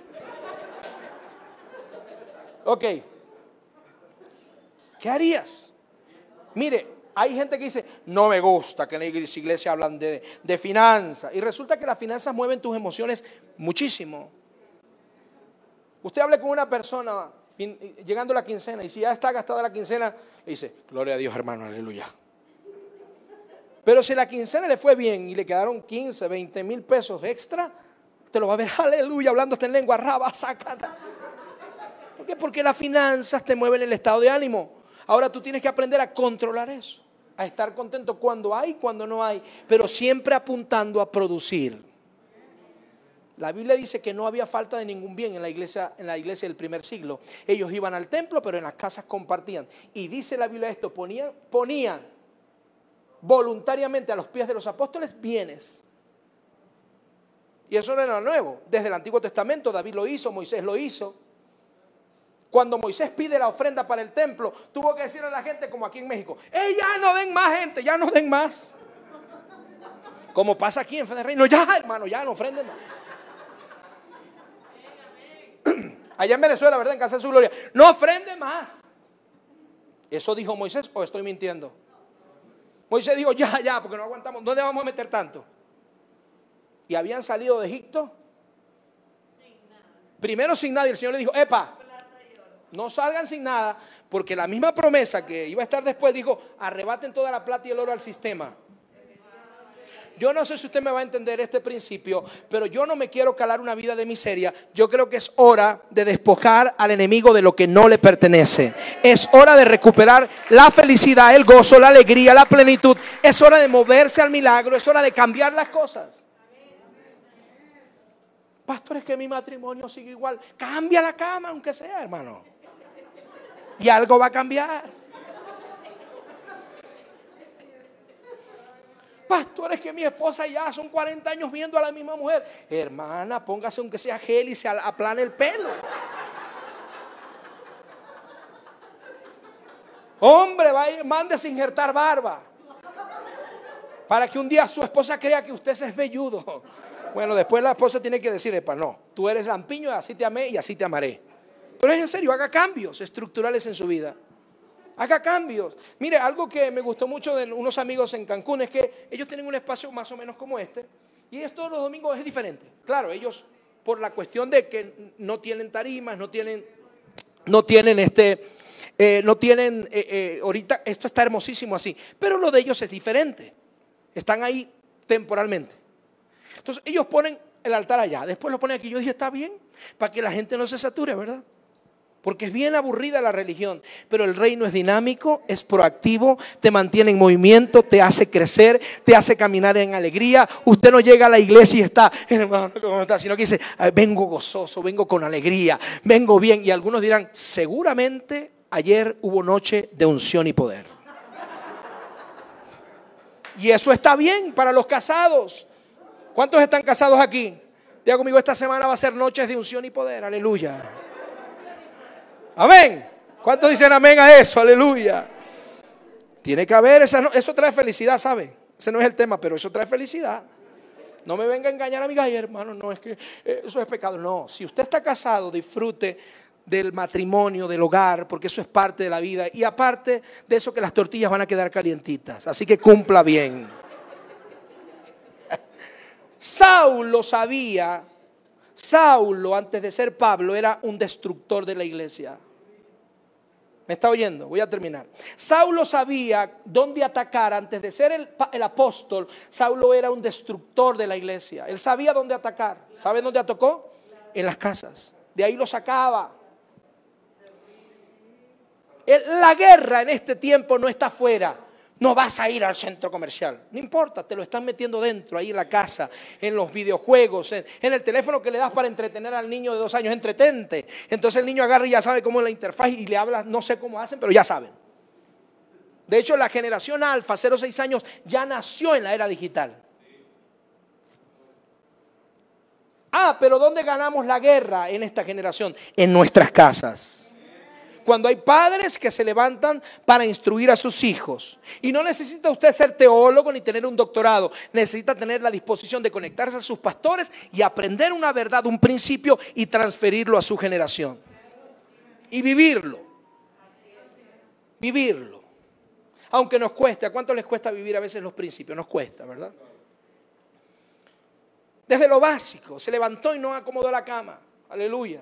Ok. ¿Qué harías? Mire, hay gente que dice, no me gusta que en la iglesia hablan de, de finanzas. Y resulta que las finanzas mueven tus emociones muchísimo. Usted hable con una persona llegando la quincena y si ya está gastada la quincena, dice, gloria a Dios hermano, aleluya. Pero si la quincena le fue bien y le quedaron 15, 20 mil pesos extra, usted lo va a ver, aleluya, hablando en lengua, raba, saca. ¿Por qué? Porque las finanzas te mueven el estado de ánimo. Ahora tú tienes que aprender a controlar eso, a estar contento cuando hay, cuando no hay, pero siempre apuntando a producir. La Biblia dice que no había falta de ningún bien en la iglesia, en la iglesia del primer siglo. Ellos iban al templo, pero en las casas compartían. Y dice la Biblia esto, ponían, ponían voluntariamente a los pies de los apóstoles bienes. Y eso no era nuevo. Desde el Antiguo Testamento David lo hizo, Moisés lo hizo. Cuando Moisés pide la ofrenda para el templo, tuvo que decirle a la gente, como aquí en México, ¡Ey, ya no den más gente, ya no den más! Como pasa aquí en Fede Reino, ya hermano, ya no ofrenden más. Allá en Venezuela, ¿verdad? En casa de su gloria. No ofrende más. ¿Eso dijo Moisés o estoy mintiendo? Moisés dijo, ya, ya, porque no aguantamos. ¿Dónde vamos a meter tanto? Y habían salido de Egipto. Primero sin nada. Y el Señor le dijo, epa, no salgan sin nada, porque la misma promesa que iba a estar después dijo, arrebaten toda la plata y el oro al sistema. Yo no sé si usted me va a entender este principio, pero yo no me quiero calar una vida de miseria. Yo creo que es hora de despojar al enemigo de lo que no le pertenece. Es hora de recuperar la felicidad, el gozo, la alegría, la plenitud. Es hora de moverse al milagro, es hora de cambiar las cosas. Pastor, es que mi matrimonio sigue igual. Cambia la cama, aunque sea, hermano. Y algo va a cambiar. Pastor, es que mi esposa ya son 40 años viendo a la misma mujer. Hermana, póngase aunque sea gel y se aplane el pelo. Hombre, vaya, mándese injertar barba. Para que un día su esposa crea que usted es velludo. Bueno, después la esposa tiene que decir, epa, no, tú eres lampiño, así te amé y así te amaré. Pero es en serio, haga cambios estructurales en su vida. Haga cambios. Mire, algo que me gustó mucho de unos amigos en Cancún es que ellos tienen un espacio más o menos como este. Y ellos todos los domingos es diferente. Claro, ellos por la cuestión de que no tienen tarimas, no tienen, no tienen este, eh, no tienen, eh, eh, ahorita esto está hermosísimo así, pero lo de ellos es diferente. Están ahí temporalmente. Entonces ellos ponen el altar allá, después lo ponen aquí. Yo dije, está bien, para que la gente no se sature, ¿verdad? Porque es bien aburrida la religión, pero el reino es dinámico, es proactivo, te mantiene en movimiento, te hace crecer, te hace caminar en alegría. Usted no llega a la iglesia y está, hermano, ¿cómo está? Sino que dice, vengo gozoso, vengo con alegría, vengo bien. Y algunos dirán, seguramente ayer hubo noche de unción y poder. Y eso está bien para los casados. ¿Cuántos están casados aquí? Diga conmigo, esta semana va a ser noches de unción y poder. Aleluya. Amén. ¿Cuántos dicen amén a eso? Aleluya. Tiene que haber, esa, eso trae felicidad, ¿sabe? Ese no es el tema, pero eso trae felicidad. No me venga a engañar, amigas y hermanos, no es que eh, eso es pecado. No, si usted está casado, disfrute del matrimonio, del hogar, porque eso es parte de la vida. Y aparte de eso que las tortillas van a quedar calientitas. Así que cumpla bien. Saulo sabía Saulo, antes de ser Pablo, era un destructor de la iglesia. ¿Me está oyendo? Voy a terminar. Saulo sabía dónde atacar. Antes de ser el, apóstol, Saulo era un destructor de la iglesia. Él sabía dónde atacar. ¿Sabe dónde atacó? En las casas. De ahí lo sacaba. La guerra en este tiempo no está afuera. No vas a ir al centro comercial. No importa, te lo están metiendo dentro, ahí en la casa, en los videojuegos, en, el teléfono que le das para entretener al niño de dos años. Entretente. Entonces el niño agarra y ya sabe cómo es la interfaz y le habla, no sé cómo hacen, pero ya saben. De hecho, la generación alfa, 0-6 años, ya nació en la era digital. Ah, pero ¿dónde ganamos la guerra en esta generación? En nuestras casas cuando hay padres que se levantan para instruir a sus hijos. Y no necesita usted ser teólogo ni tener un doctorado, necesita tener la disposición de conectarse a sus pastores y aprender una verdad, un principio y transferirlo a su generación. Y vivirlo. Vivirlo. Aunque nos cueste, ¿a cuánto les cuesta vivir a veces los principios? Nos cuesta, ¿verdad? Desde lo básico, se levantó y no acomodó la cama. Aleluya.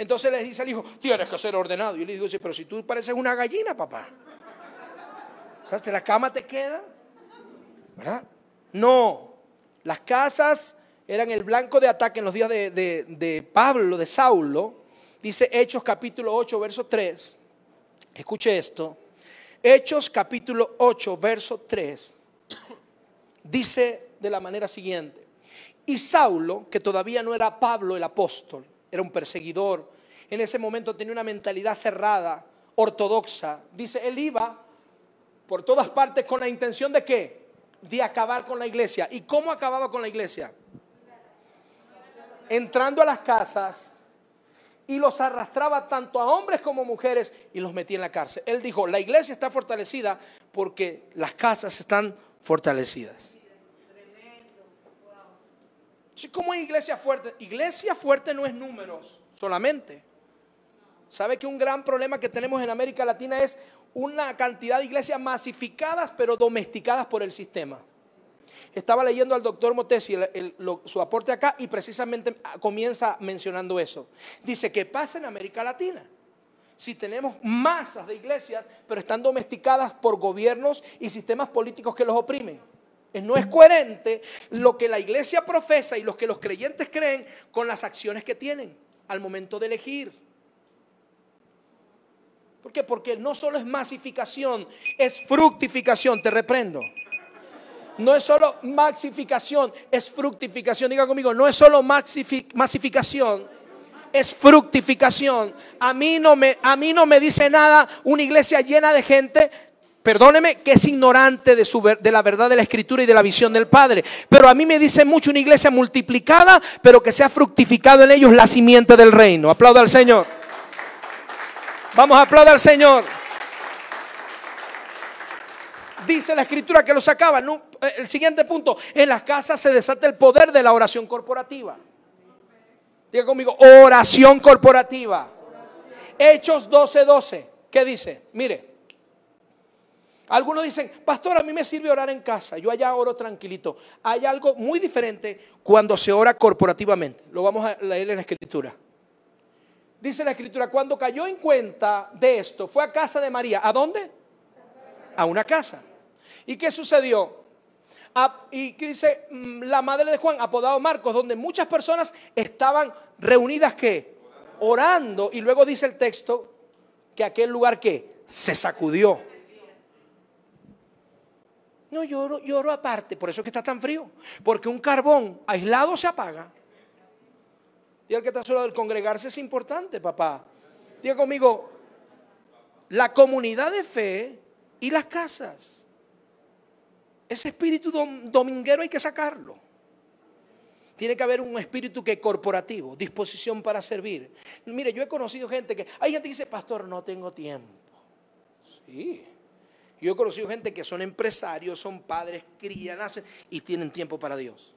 Entonces le dice al hijo, tienes que ser ordenado. Y le digo, pero si tú pareces una gallina, papá. ¿Sabes? ¿La cama te queda? ¿Verdad? No. Las casas eran el blanco de ataque en los días de, de Pablo, de Saulo. Dice Hechos capítulo 8, verso 3. Escuche esto. Hechos capítulo 8, verso 3. Dice de la manera siguiente. Y Saulo, que todavía no era Pablo el apóstol, era un perseguidor. En ese momento tenía una mentalidad cerrada, ortodoxa. Dice, él iba por todas partes con la intención de qué? De acabar con la iglesia. ¿Y cómo acababa con la iglesia? Entrando a las casas y los arrastraba tanto a hombres como mujeres y los metía en la cárcel. Él dijo, la iglesia está fortalecida porque las casas están fortalecidas. ¿Cómo es iglesia fuerte? Iglesia fuerte no es números solamente. ¿Sabe que un gran problema que tenemos en América Latina es una cantidad de iglesias masificadas pero domesticadas por el sistema? Estaba leyendo al doctor Motesi su aporte acá y precisamente comienza mencionando eso. Dice, ¿qué pasa en América Latina? Si tenemos masas de iglesias, pero están domesticadas por gobiernos y sistemas políticos que los oprimen. No es coherente lo que la iglesia profesa y lo que los creyentes creen con las acciones que tienen al momento de elegir. ¿Por qué? Porque no solo es masificación, es fructificación, te reprendo. No es solo maxificación, es fructificación. Diga conmigo, no es solo masificación, es fructificación. A mí no me, a mí no me dice nada una iglesia llena de gente perdóneme, que es ignorante de, la verdad de la escritura y de la visión del Padre. Pero a mí me dice mucho una iglesia multiplicada, pero que se ha fructificado en ellos la simiente del reino. Aplauda al Señor. Vamos a aplaudir al Señor. Dice la escritura que lo sacaba. Eh, el siguiente punto, en las casas se desata el poder de la oración corporativa. Diga conmigo, oración corporativa. Hechos 12:12. 12. ¿Qué dice? Mire. Algunos dicen, pastor, a mí me sirve orar en casa, yo allá oro tranquilito. Hay algo muy diferente cuando se ora corporativamente. Lo vamos a leer en la escritura. Dice la escritura, cuando cayó en cuenta de esto, fue a casa de María. ¿A dónde? A una casa. ¿Y qué sucedió? y qué dice mm, la madre de Juan, apodado Marcos, donde muchas personas estaban reunidas que orando. Y luego dice el texto que aquel lugar que se sacudió. No, lloro, lloro aparte, por eso es que está tan frío. Porque un carbón aislado se apaga. Y el que está solo del congregarse es importante, papá. Diga conmigo, la comunidad de fe y las casas. Ese espíritu dominguero hay que sacarlo. Tiene que haber un espíritu que corporativo, disposición para servir. Mire, yo he conocido gente que, hay gente que dice, pastor, no tengo tiempo. Sí, yo he conocido gente que son empresarios, son padres, crían, nacen y tienen tiempo para Dios.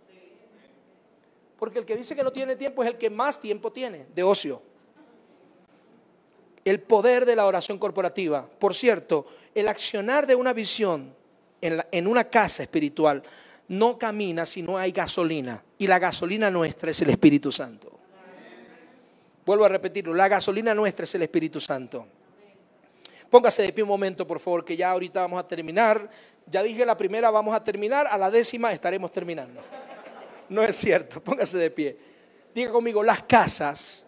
Porque el que dice que no tiene tiempo es el que más tiempo tiene de ocio. El poder de la oración corporativa. Por cierto, el accionar de una visión en, en una casa espiritual no camina si no hay gasolina. Y la gasolina nuestra es el Espíritu Santo. Vuelvo a repetirlo, la gasolina nuestra es el Espíritu Santo. Póngase de pie un momento, por favor, que ya ahorita vamos a terminar. Ya dije la primera, vamos a terminar. A la décima estaremos terminando. No es cierto. Póngase de pie. Diga conmigo, las casas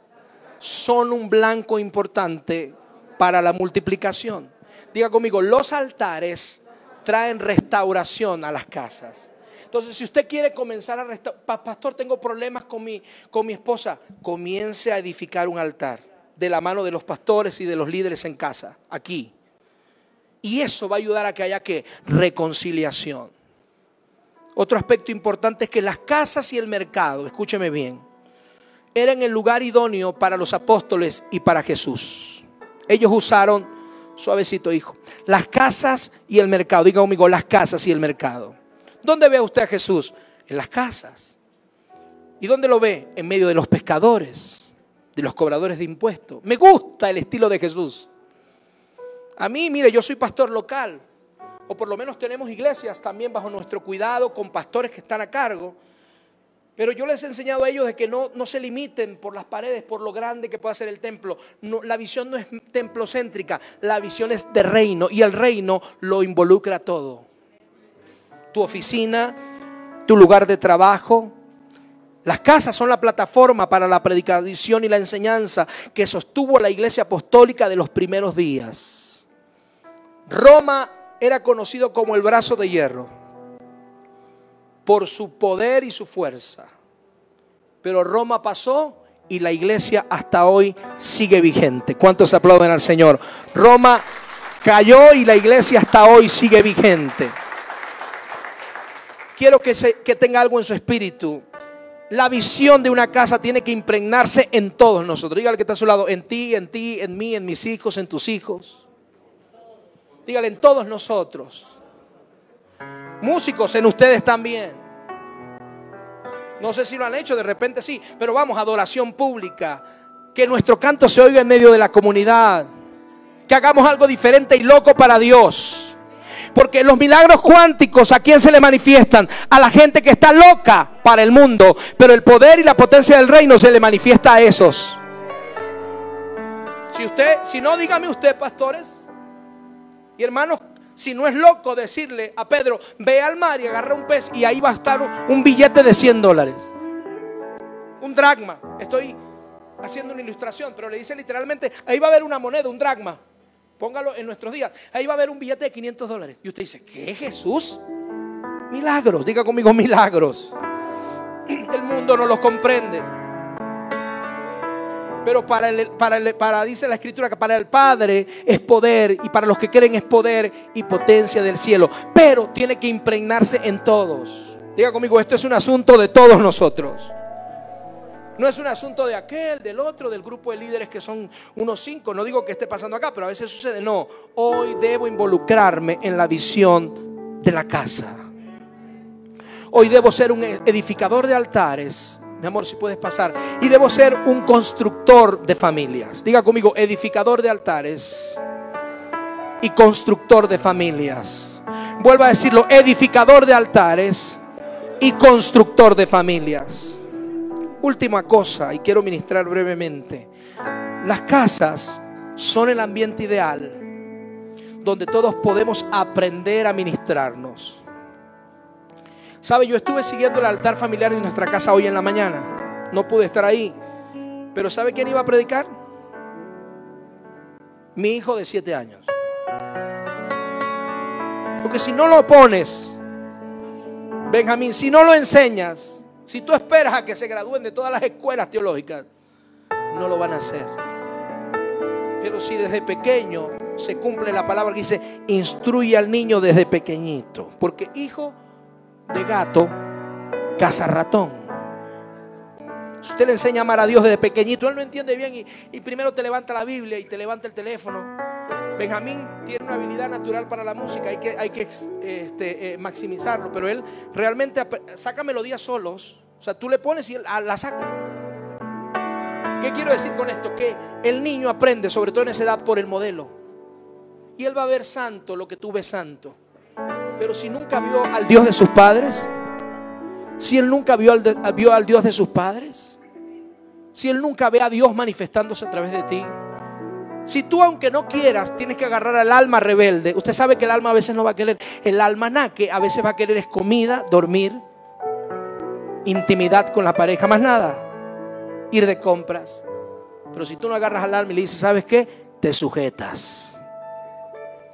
son un blanco importante para la multiplicación. Diga conmigo, los altares traen restauración a las casas. Entonces, si usted quiere comenzar a restaurar, pastor, tengo problemas con mi, con mi esposa, comience a edificar un altar de la mano de los pastores y de los líderes en casa, aquí. Y eso va a ayudar a que haya que reconciliación. Otro aspecto importante es que las casas y el mercado, escúcheme bien, eran el lugar idóneo para los apóstoles y para Jesús. Ellos usaron, suavecito hijo, las casas y el mercado. Diga conmigo, las casas y el mercado. ¿Dónde ve usted a Jesús? En las casas. ¿Y dónde lo ve? En medio de los pescadores de los cobradores de impuestos. Me gusta el estilo de Jesús. A mí, mire, yo soy pastor local, o por lo menos tenemos iglesias también bajo nuestro cuidado con pastores que están a cargo. Pero yo les he enseñado a ellos de que no, no se limiten por las paredes, por lo grande que pueda ser el templo. La visión no es templocéntrica, la visión es de reino y el reino lo involucra todo. Tu oficina, tu lugar de trabajo, las casas son la plataforma para la predicación y la enseñanza que sostuvo la iglesia apostólica de los primeros días. Roma era conocido como el brazo de hierro por su poder y su fuerza. Pero Roma pasó y la iglesia hasta hoy sigue vigente. ¿Cuántos aplauden al Señor? Roma cayó y la iglesia hasta hoy sigue vigente. Quiero que, que tenga algo en su espíritu. La visión de una casa tiene que impregnarse en todos nosotros. Dígale que está a su lado, en ti, en ti, en mí, en mis hijos, en tus hijos. Dígale en todos nosotros. Músicos, en ustedes también. No sé si lo han hecho, de repente sí, pero vamos, adoración pública. Que nuestro canto se oiga en medio de la comunidad. Que hagamos algo diferente y loco para Dios. Porque los milagros cuánticos, ¿a quién se le manifiestan? A la gente que está loca para el mundo. Pero el poder y la potencia del reino se le manifiesta a esos. Si usted, si no, dígame usted, pastores. Y hermanos, si no es loco decirle a Pedro, ve al mar y agarra un pez y ahí va a estar un billete de 100 dólares. Un dragma. Estoy haciendo una ilustración, pero le dice literalmente, ahí va a haber una moneda, un dragma. Póngalo en nuestros días. Ahí va a haber un billete de 500 dólares. Y usted dice, ¿qué Jesús? Milagros, diga conmigo milagros. El mundo no los comprende. Pero para, el, para, para, dice la escritura que para el Padre es poder y para los que creen es poder y potencia del cielo. Pero tiene que impregnarse en todos. Diga conmigo, esto es un asunto de todos nosotros. No es un asunto de aquel, del otro, del grupo de líderes que son unos cinco. No digo que esté pasando acá, pero a veces sucede. No, hoy debo involucrarme en la visión de la casa. Hoy debo ser un edificador de altares. Mi amor, si puedes pasar. Y debo ser un constructor de familias. Diga conmigo, edificador de altares y constructor de familias. Vuelvo a decirlo, edificador de altares y constructor de familias. Última cosa, y quiero ministrar brevemente. Las casas son el ambiente ideal donde todos podemos aprender a ministrarnos. Sabe, yo estuve siguiendo el altar familiar en nuestra casa hoy en la mañana. No pude estar ahí. Pero ¿sabe quién iba a predicar? Mi hijo de siete años. Porque si no lo pones, Benjamín, si no lo enseñas, si tú esperas a que se gradúen de todas las escuelas teológicas, no lo van a hacer. Pero si desde pequeño se cumple la palabra que dice, instruye al niño desde pequeñito. Porque hijo de gato, caza ratón. Si usted le enseña a amar a Dios desde pequeñito, él no entiende bien y, primero te levanta la Biblia y te levanta el teléfono. Benjamín tiene una habilidad natural para la música, hay que, hay que este, eh, maximizarlo, pero él realmente saca melodías solos, o sea, tú le pones y él ah, la saca. ¿Qué quiero decir con esto? Que el niño aprende, sobre todo en esa edad, por el modelo. Y él va a ver santo lo que tú ves santo. Pero si nunca vio al Dios de sus padres, si él nunca vio al, vio al Dios de sus padres, si él nunca ve a Dios manifestándose a través de ti, Si tú, aunque no quieras, tienes que agarrar al alma rebelde, usted sabe que el alma a veces no va a querer. El alma naque a veces va a querer es comida, dormir, intimidad con la pareja, más nada. Ir de compras. Pero si tú no agarras al alma y le dices, ¿sabes qué? Te sujetas.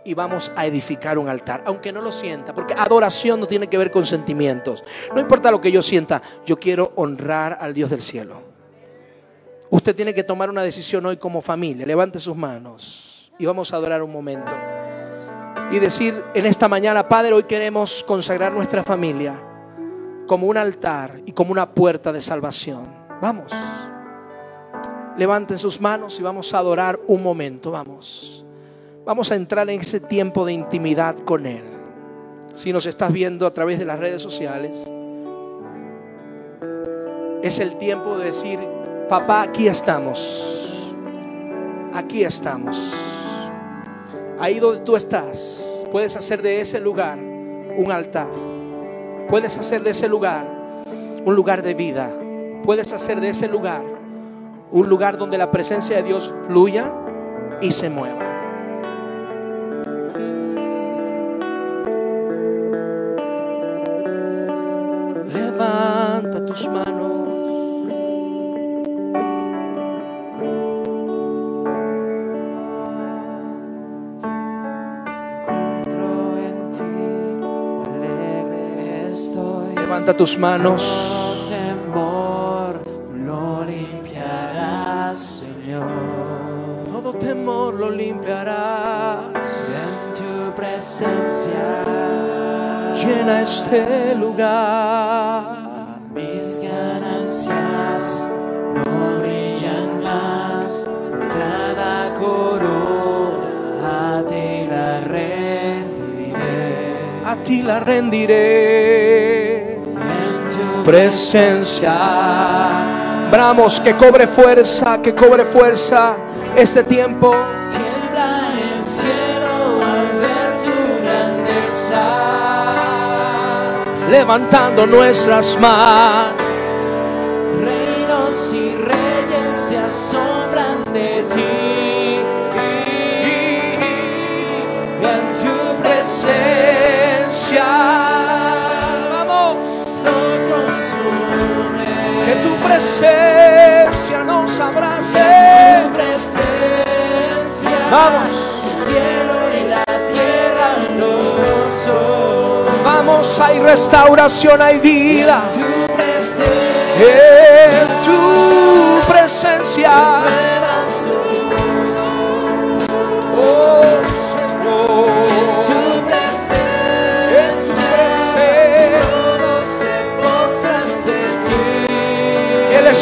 Y vamos a edificar un altar, aunque no lo sienta, porque adoración no tiene que ver con sentimientos. No importa lo que yo sienta, yo quiero honrar al Dios del cielo. Usted tiene que tomar una decisión hoy como familia. Levante sus manos y vamos a adorar un momento. Y decir en esta mañana, Padre, hoy queremos consagrar nuestra familia como un altar y como una puerta de salvación. Vamos. Levanten sus manos y vamos a adorar un momento. Vamos. Vamos a entrar en ese tiempo de intimidad con Él. Si nos estás viendo a través de las redes sociales, es el tiempo de decir, papá, aquí estamos. Aquí estamos. Ahí donde tú estás, puedes hacer de ese lugar un altar. Puedes hacer de ese lugar un lugar de vida. Puedes hacer de ese lugar un lugar donde la presencia de Dios fluya y se mueva. Levanta tus manos. Levanta tus manos. temor lo limpiarás, Señor. Todo temor lo limpiarás. En tu presencia, Llena este lugar. mis ganancias no brillan más. Cada corona a ti la rendiré. A ti la rendiré. Presencia. Bramos, que cobre fuerza, que cobre fuerza este tiempo. Tiembla el cielo al ver tu grandeza. Levantando nuestras manos. Presencia nos abrace. Tu presencia. Vamos. El cielo y la tierra no son. Vamos, hay restauración, hay vida. Tu presencia. En tu presencia.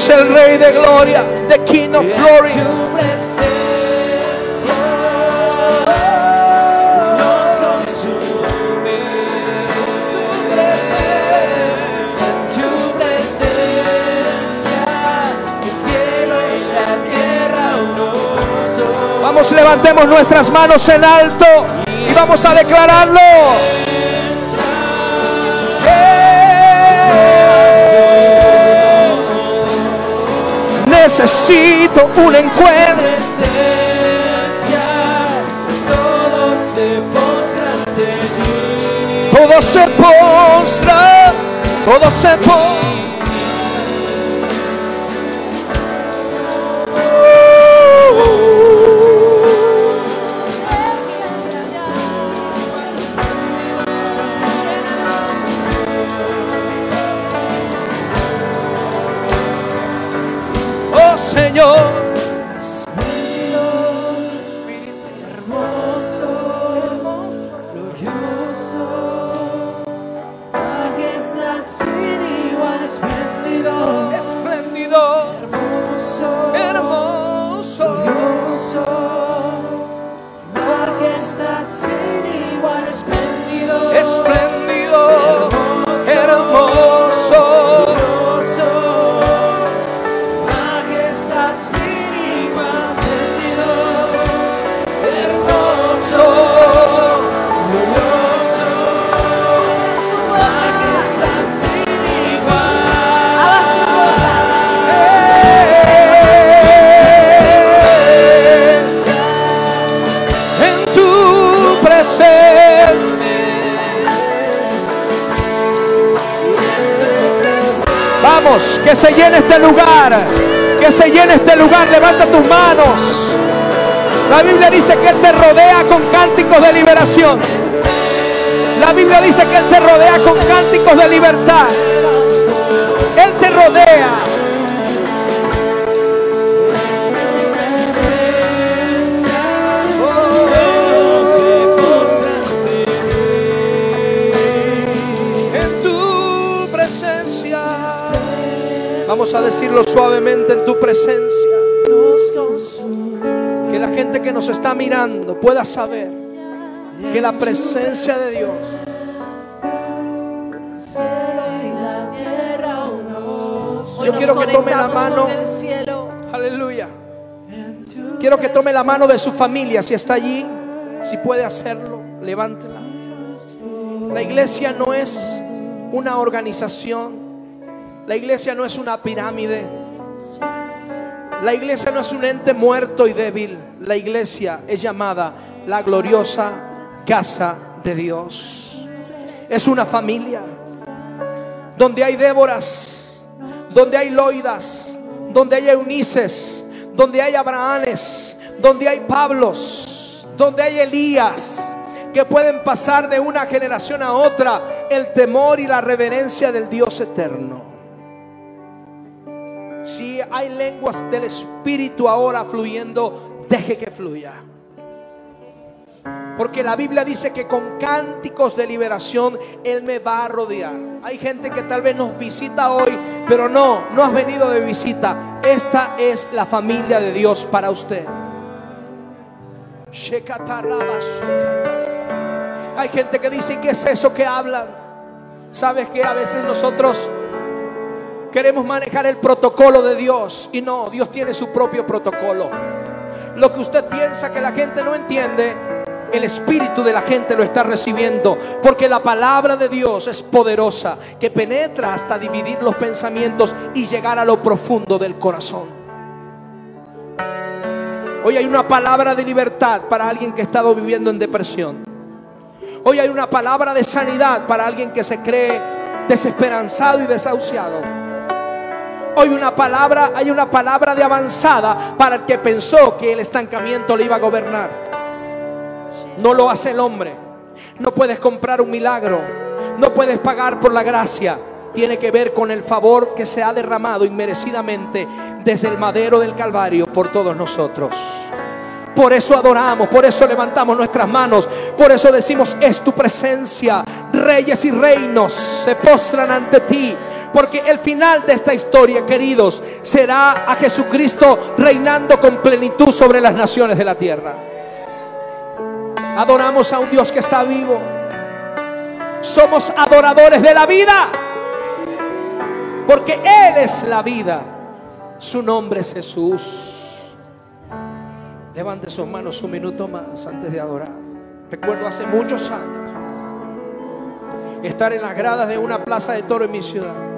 Es el Rey de gloria, the King of glory. Vamos, levantemos nuestras manos en alto y vamos a declararlo. Necesito un encuentro. presencia todos se postran ante ti. Todo se postra, todo se postra. Vamos, que se llene este lugar. Que se llene este lugar. Levanta tus manos. La Biblia dice que Él te rodea con cánticos de liberación. La Biblia dice que Él te rodea con cánticos de libertad. Él te rodea. Vamos a decirlo suavemente en tu presencia. Que la gente que nos está mirando pueda saber que la presencia de Dios Yo quiero que tome la mano. Aleluya. Quiero que tome la mano de su familia. Si está allí, si puede hacerlo, levántela. La iglesia no es una organización. La iglesia no es una pirámide. La iglesia no es un ente muerto y débil. La iglesia es llamada la gloriosa casa de Dios. Es una familia donde hay Déboras, donde hay Loidas, donde hay Eunices, donde hay Abrahames, donde hay Pablos, donde hay Elías, que pueden pasar de una generación a otra el temor y la reverencia del Dios eterno. Si hay lenguas del Espíritu ahora fluyendo, deje que fluya. Porque la Biblia dice que con cánticos de liberación Él me va a rodear. Hay gente que tal vez nos visita hoy, pero no, no has venido de visita. Esta es la familia de Dios para usted. Hay gente que dice, ¿qué es eso que hablan? ¿Sabes que a veces nosotros queremos manejar el protocolo de Dios y no, Dios tiene su propio protocolo. Lo que usted piensa que la gente no entiende, el espíritu de la gente lo está recibiendo. Porque la palabra de Dios es poderosa, que penetra hasta dividir los pensamientos y llegar a lo profundo del corazón. Hoy hay una palabra de libertad para alguien que ha estado viviendo en depresión. Hoy hay una palabra de sanidad para alguien que se cree desesperanzado y desahuciado. Hoy una palabra, hay una palabra de avanzada para el que pensó que el estancamiento le iba a gobernar. No lo hace el hombre. No puedes comprar un milagro. No puedes pagar por la gracia. Tiene que ver con el favor que se ha derramado inmerecidamente desde el madero del Calvario por todos nosotros. Por eso adoramos, por eso levantamos nuestras manos, por eso decimos, es tu presencia. Reyes y reinos se postran ante ti. Porque el final de esta historia, queridos, será a Jesucristo reinando con plenitud sobre las naciones de la tierra. Adoramos a un Dios que está vivo. Somos adoradores de la vida. Porque Él es la vida. Su nombre es Jesús. Levante sus manos un minuto más antes de adorar. Recuerdo hace muchos años estar en las gradas de una plaza de toro en mi ciudad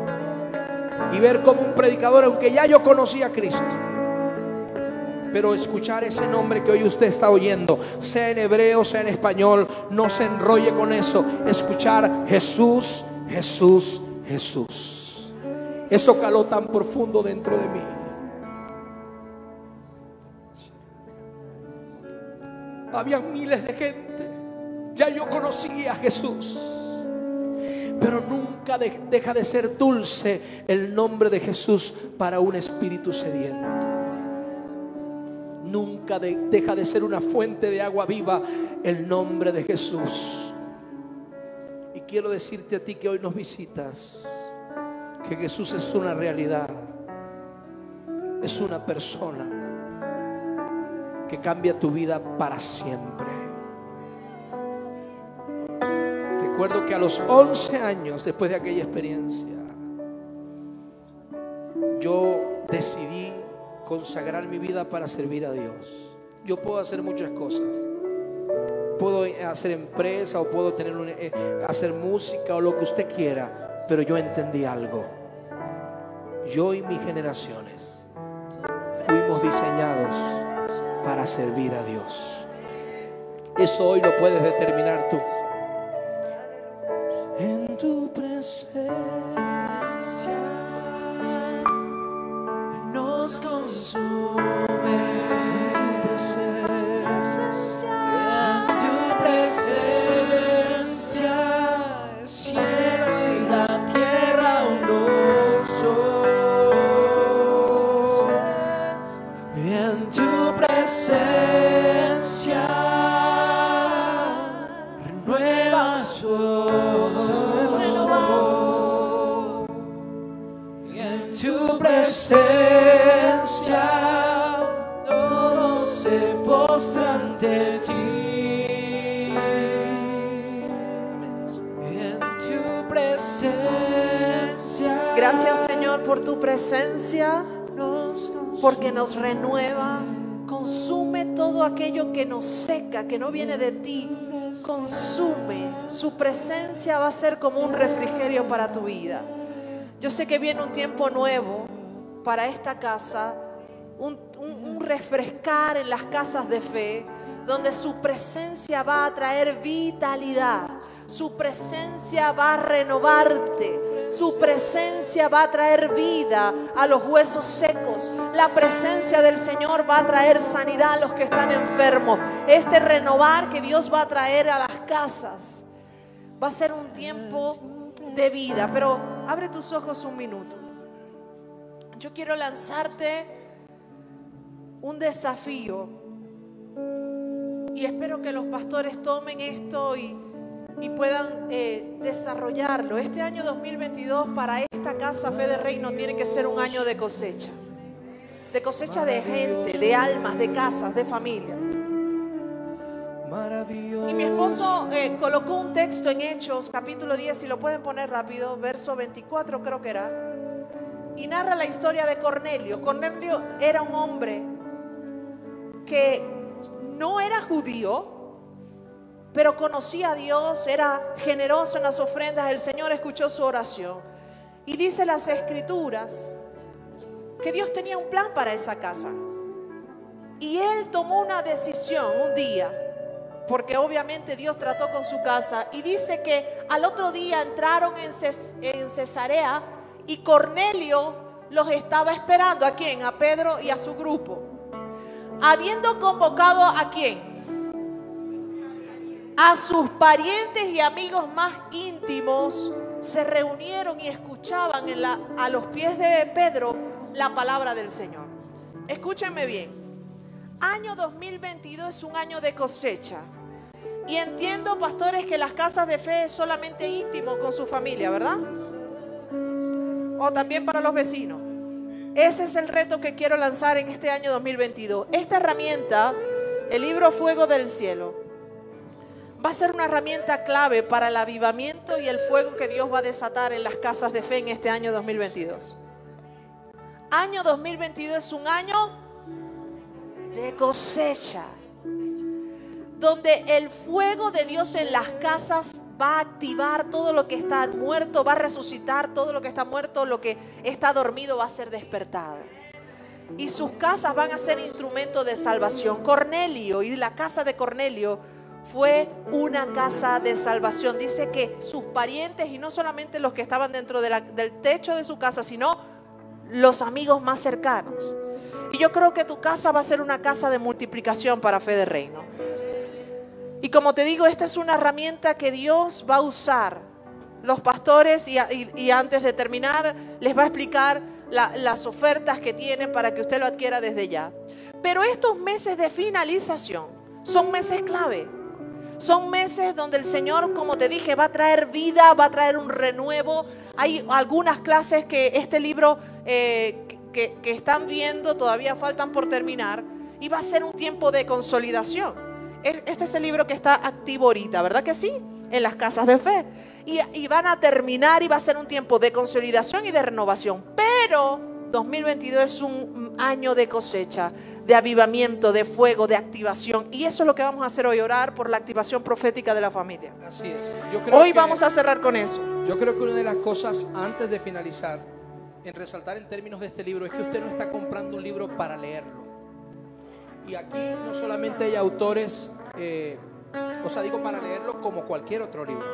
y ver como un predicador, aunque ya yo conocía a Cristo, pero escuchar ese nombre que hoy usted está oyendo, sea en hebreo, sea en español, no se enrolle con eso. Escuchar Jesús, Jesús, Jesús. Eso caló tan profundo dentro de mí. Había miles de gente. Ya yo conocía a Jesús. Pero nunca de- deja de ser dulce el nombre de Jesús para un espíritu sediento. Nunca de- deja de ser una fuente de agua viva el nombre de Jesús. Y quiero decirte a ti que hoy nos visitas, que Jesús es una realidad, es una persona que cambia tu vida para siempre. Recuerdo que a los 11 años, después de aquella experiencia, yo decidí consagrar mi vida para servir a Dios. Yo puedo hacer muchas cosas. Puedo hacer empresa o puedo tener eh, hacer música o lo que usted quiera, pero yo entendí algo. Yo y mis generaciones fuimos diseñados para servir a Dios. Eso hoy lo puedes determinar tú. En tu presencia nos consume. Ante ti. En tu presencia. Gracias Señor por tu presencia, porque nos renueva, consume todo aquello que nos seca, que no viene de ti. Consume, su presencia va a ser como un refrigerio para tu vida. Yo sé que viene un tiempo nuevo para esta casa, un, un- refrescar en las casas de fe, donde su presencia va a traer vitalidad, su presencia va a renovarte, su presencia va a traer vida a los huesos secos, la presencia del Señor va a traer sanidad a los que están enfermos. Este renovar que Dios va a traer a las casas va a ser un tiempo de vida, pero abre tus ojos un minuto. Yo quiero lanzarte un desafío y espero que los pastores tomen esto y, y puedan eh, desarrollarlo. Este año 2022 para esta casa Fe de Reino tiene que ser un año de cosecha, de cosecha de gente, de almas, de casas, de familia. Y mi esposo eh, colocó un texto en Hechos, capítulo 10, si lo pueden poner rápido, verso 24 creo que era, y narra la historia de Cornelio. Cornelio era un hombre que no era judío, pero conocía a Dios, era generoso en las ofrendas, el Señor escuchó su oración. Y dice las escrituras que Dios tenía un plan para esa casa. Y él tomó una decisión un día, porque obviamente Dios trató con su casa, y dice que al otro día entraron en, Ces- en Cesarea y Cornelio los estaba esperando. ¿A quién? A Pedro y a su grupo. Habiendo convocado a quién? A sus parientes y amigos más íntimos, se reunieron y escuchaban a los pies de Pedro la palabra del Señor. Escúchenme bien. Año 2022 es un año de cosecha. Y entiendo, pastores, que las casas de fe es solamente íntimo con su familia, ¿verdad? O también para los vecinos. Ese es el reto que quiero lanzar en este año 2022. Esta herramienta, el libro Fuego del Cielo, va a ser una herramienta clave para el avivamiento y el fuego que Dios va a desatar en las casas de fe en este año 2022. Año 2022 es un año de cosecha, donde el fuego de Dios en las casas va a activar todo lo que está muerto, va a resucitar todo lo que está muerto, lo que está dormido va a ser despertado. Y sus casas van a ser instrumento de salvación. Cornelio y la casa de Cornelio fue una casa de salvación. Dice que sus parientes, y no solamente los que estaban dentro del techo de su casa, sino los amigos más cercanos. Y yo creo que tu casa va a ser una casa de multiplicación para Fe de Reino. Y como te digo, esta es una herramienta que Dios va a usar. Los pastores, y, antes de terminar, les va a explicar la- las ofertas que tiene para que usted lo adquiera desde ya. Pero estos meses de finalización son meses clave. Son meses donde el Señor, como te dije, va a traer vida, va a traer un renuevo. Hay algunas clases que este libro eh, que están viendo todavía faltan por terminar y va a ser un tiempo de consolidación. Este es el libro que está activo ahorita, ¿verdad que sí? En las casas de fe. Y, y van a terminar y va a ser un tiempo de consolidación y de renovación. Pero 2022 es un año de cosecha, de avivamiento, de fuego, de activación. Y eso es lo que vamos a hacer hoy, orar por la activación profética de la familia. Así es. Yo creo Hoy que- vamos a cerrar con eso. Yo creo que una de las cosas antes de finalizar, en resaltar en términos de este libro, es que usted no está comprando un libro para leerlo. Y aquí no solamente hay autores eh, O sea, digo para leerlo como cualquier otro libro.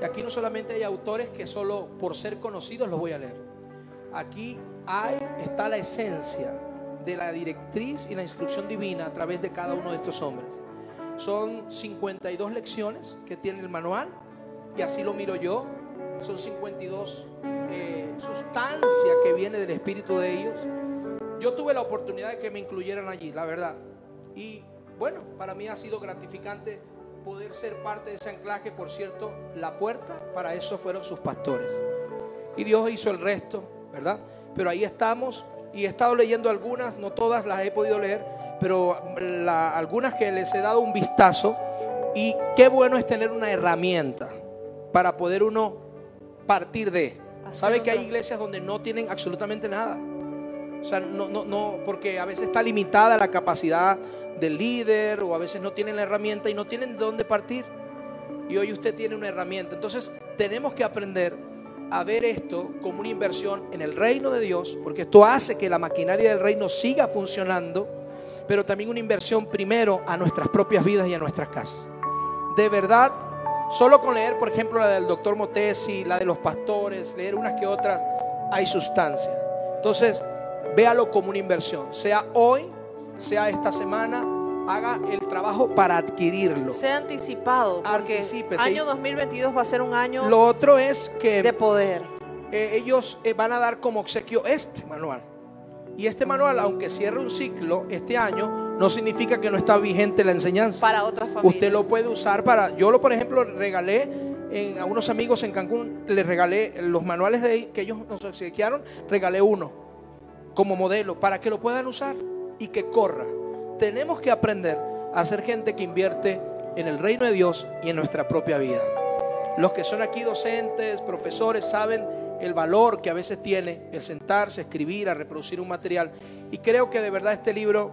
Y aquí no solamente hay autores que solo por ser conocidos los voy a leer. Aquí hay, está la esencia de la directriz y la instrucción divina a través de cada uno de estos hombres. Son 52 lecciones que tiene el manual y así lo miro yo. Son 52 eh, sustancia que viene del espíritu de ellos. Yo tuve la oportunidad de que me incluyeran allí, la verdad. Y bueno, para mí ha sido gratificante poder ser parte de ese anclaje. Por cierto, la puerta para eso fueron sus pastores. Y Dios hizo el resto, ¿verdad? Pero ahí estamos y he estado leyendo algunas, no todas las he podido leer, pero algunas que les he dado un vistazo. Y qué bueno es tener una herramienta para poder uno partir de. ¿Sabe que hay iglesias donde no tienen absolutamente nada? O sea, no, no, no, porque a veces está limitada la capacidad del líder o a veces no tienen la herramienta y no tienen de dónde partir. Y hoy usted tiene una herramienta. Entonces tenemos que aprender a ver esto como una inversión en el reino de Dios, porque esto hace que la maquinaria del reino siga funcionando, pero también una inversión primero a nuestras propias vidas y a nuestras casas. De verdad, solo con leer, por ejemplo, la del doctor Motesi, la de los pastores, leer unas que otras, hay sustancia. Entonces, véalo como una inversión, sea hoy sea esta semana, haga el trabajo para adquirirlo. Sea anticipado, porque el año 2022 va a ser un año Lo otro es que de poder. Eh, ellos eh, van a dar como obsequio este manual. Y este manual, aunque cierre un ciclo este año, no significa que no está vigente la enseñanza. Para otras familias. Usted lo puede usar para. Yo lo, por ejemplo, regalé a unos amigos en Cancún, les regalé los manuales de, que ellos nos obsequiaron, regalé uno como modelo para que lo puedan usar y que corra. Tenemos que aprender a ser gente que invierte en el reino de Dios y en nuestra propia vida. Los que son aquí docentes, profesores, saben el valor que a veces tiene el sentarse, escribir, a reproducir un material. Y creo que de verdad este libro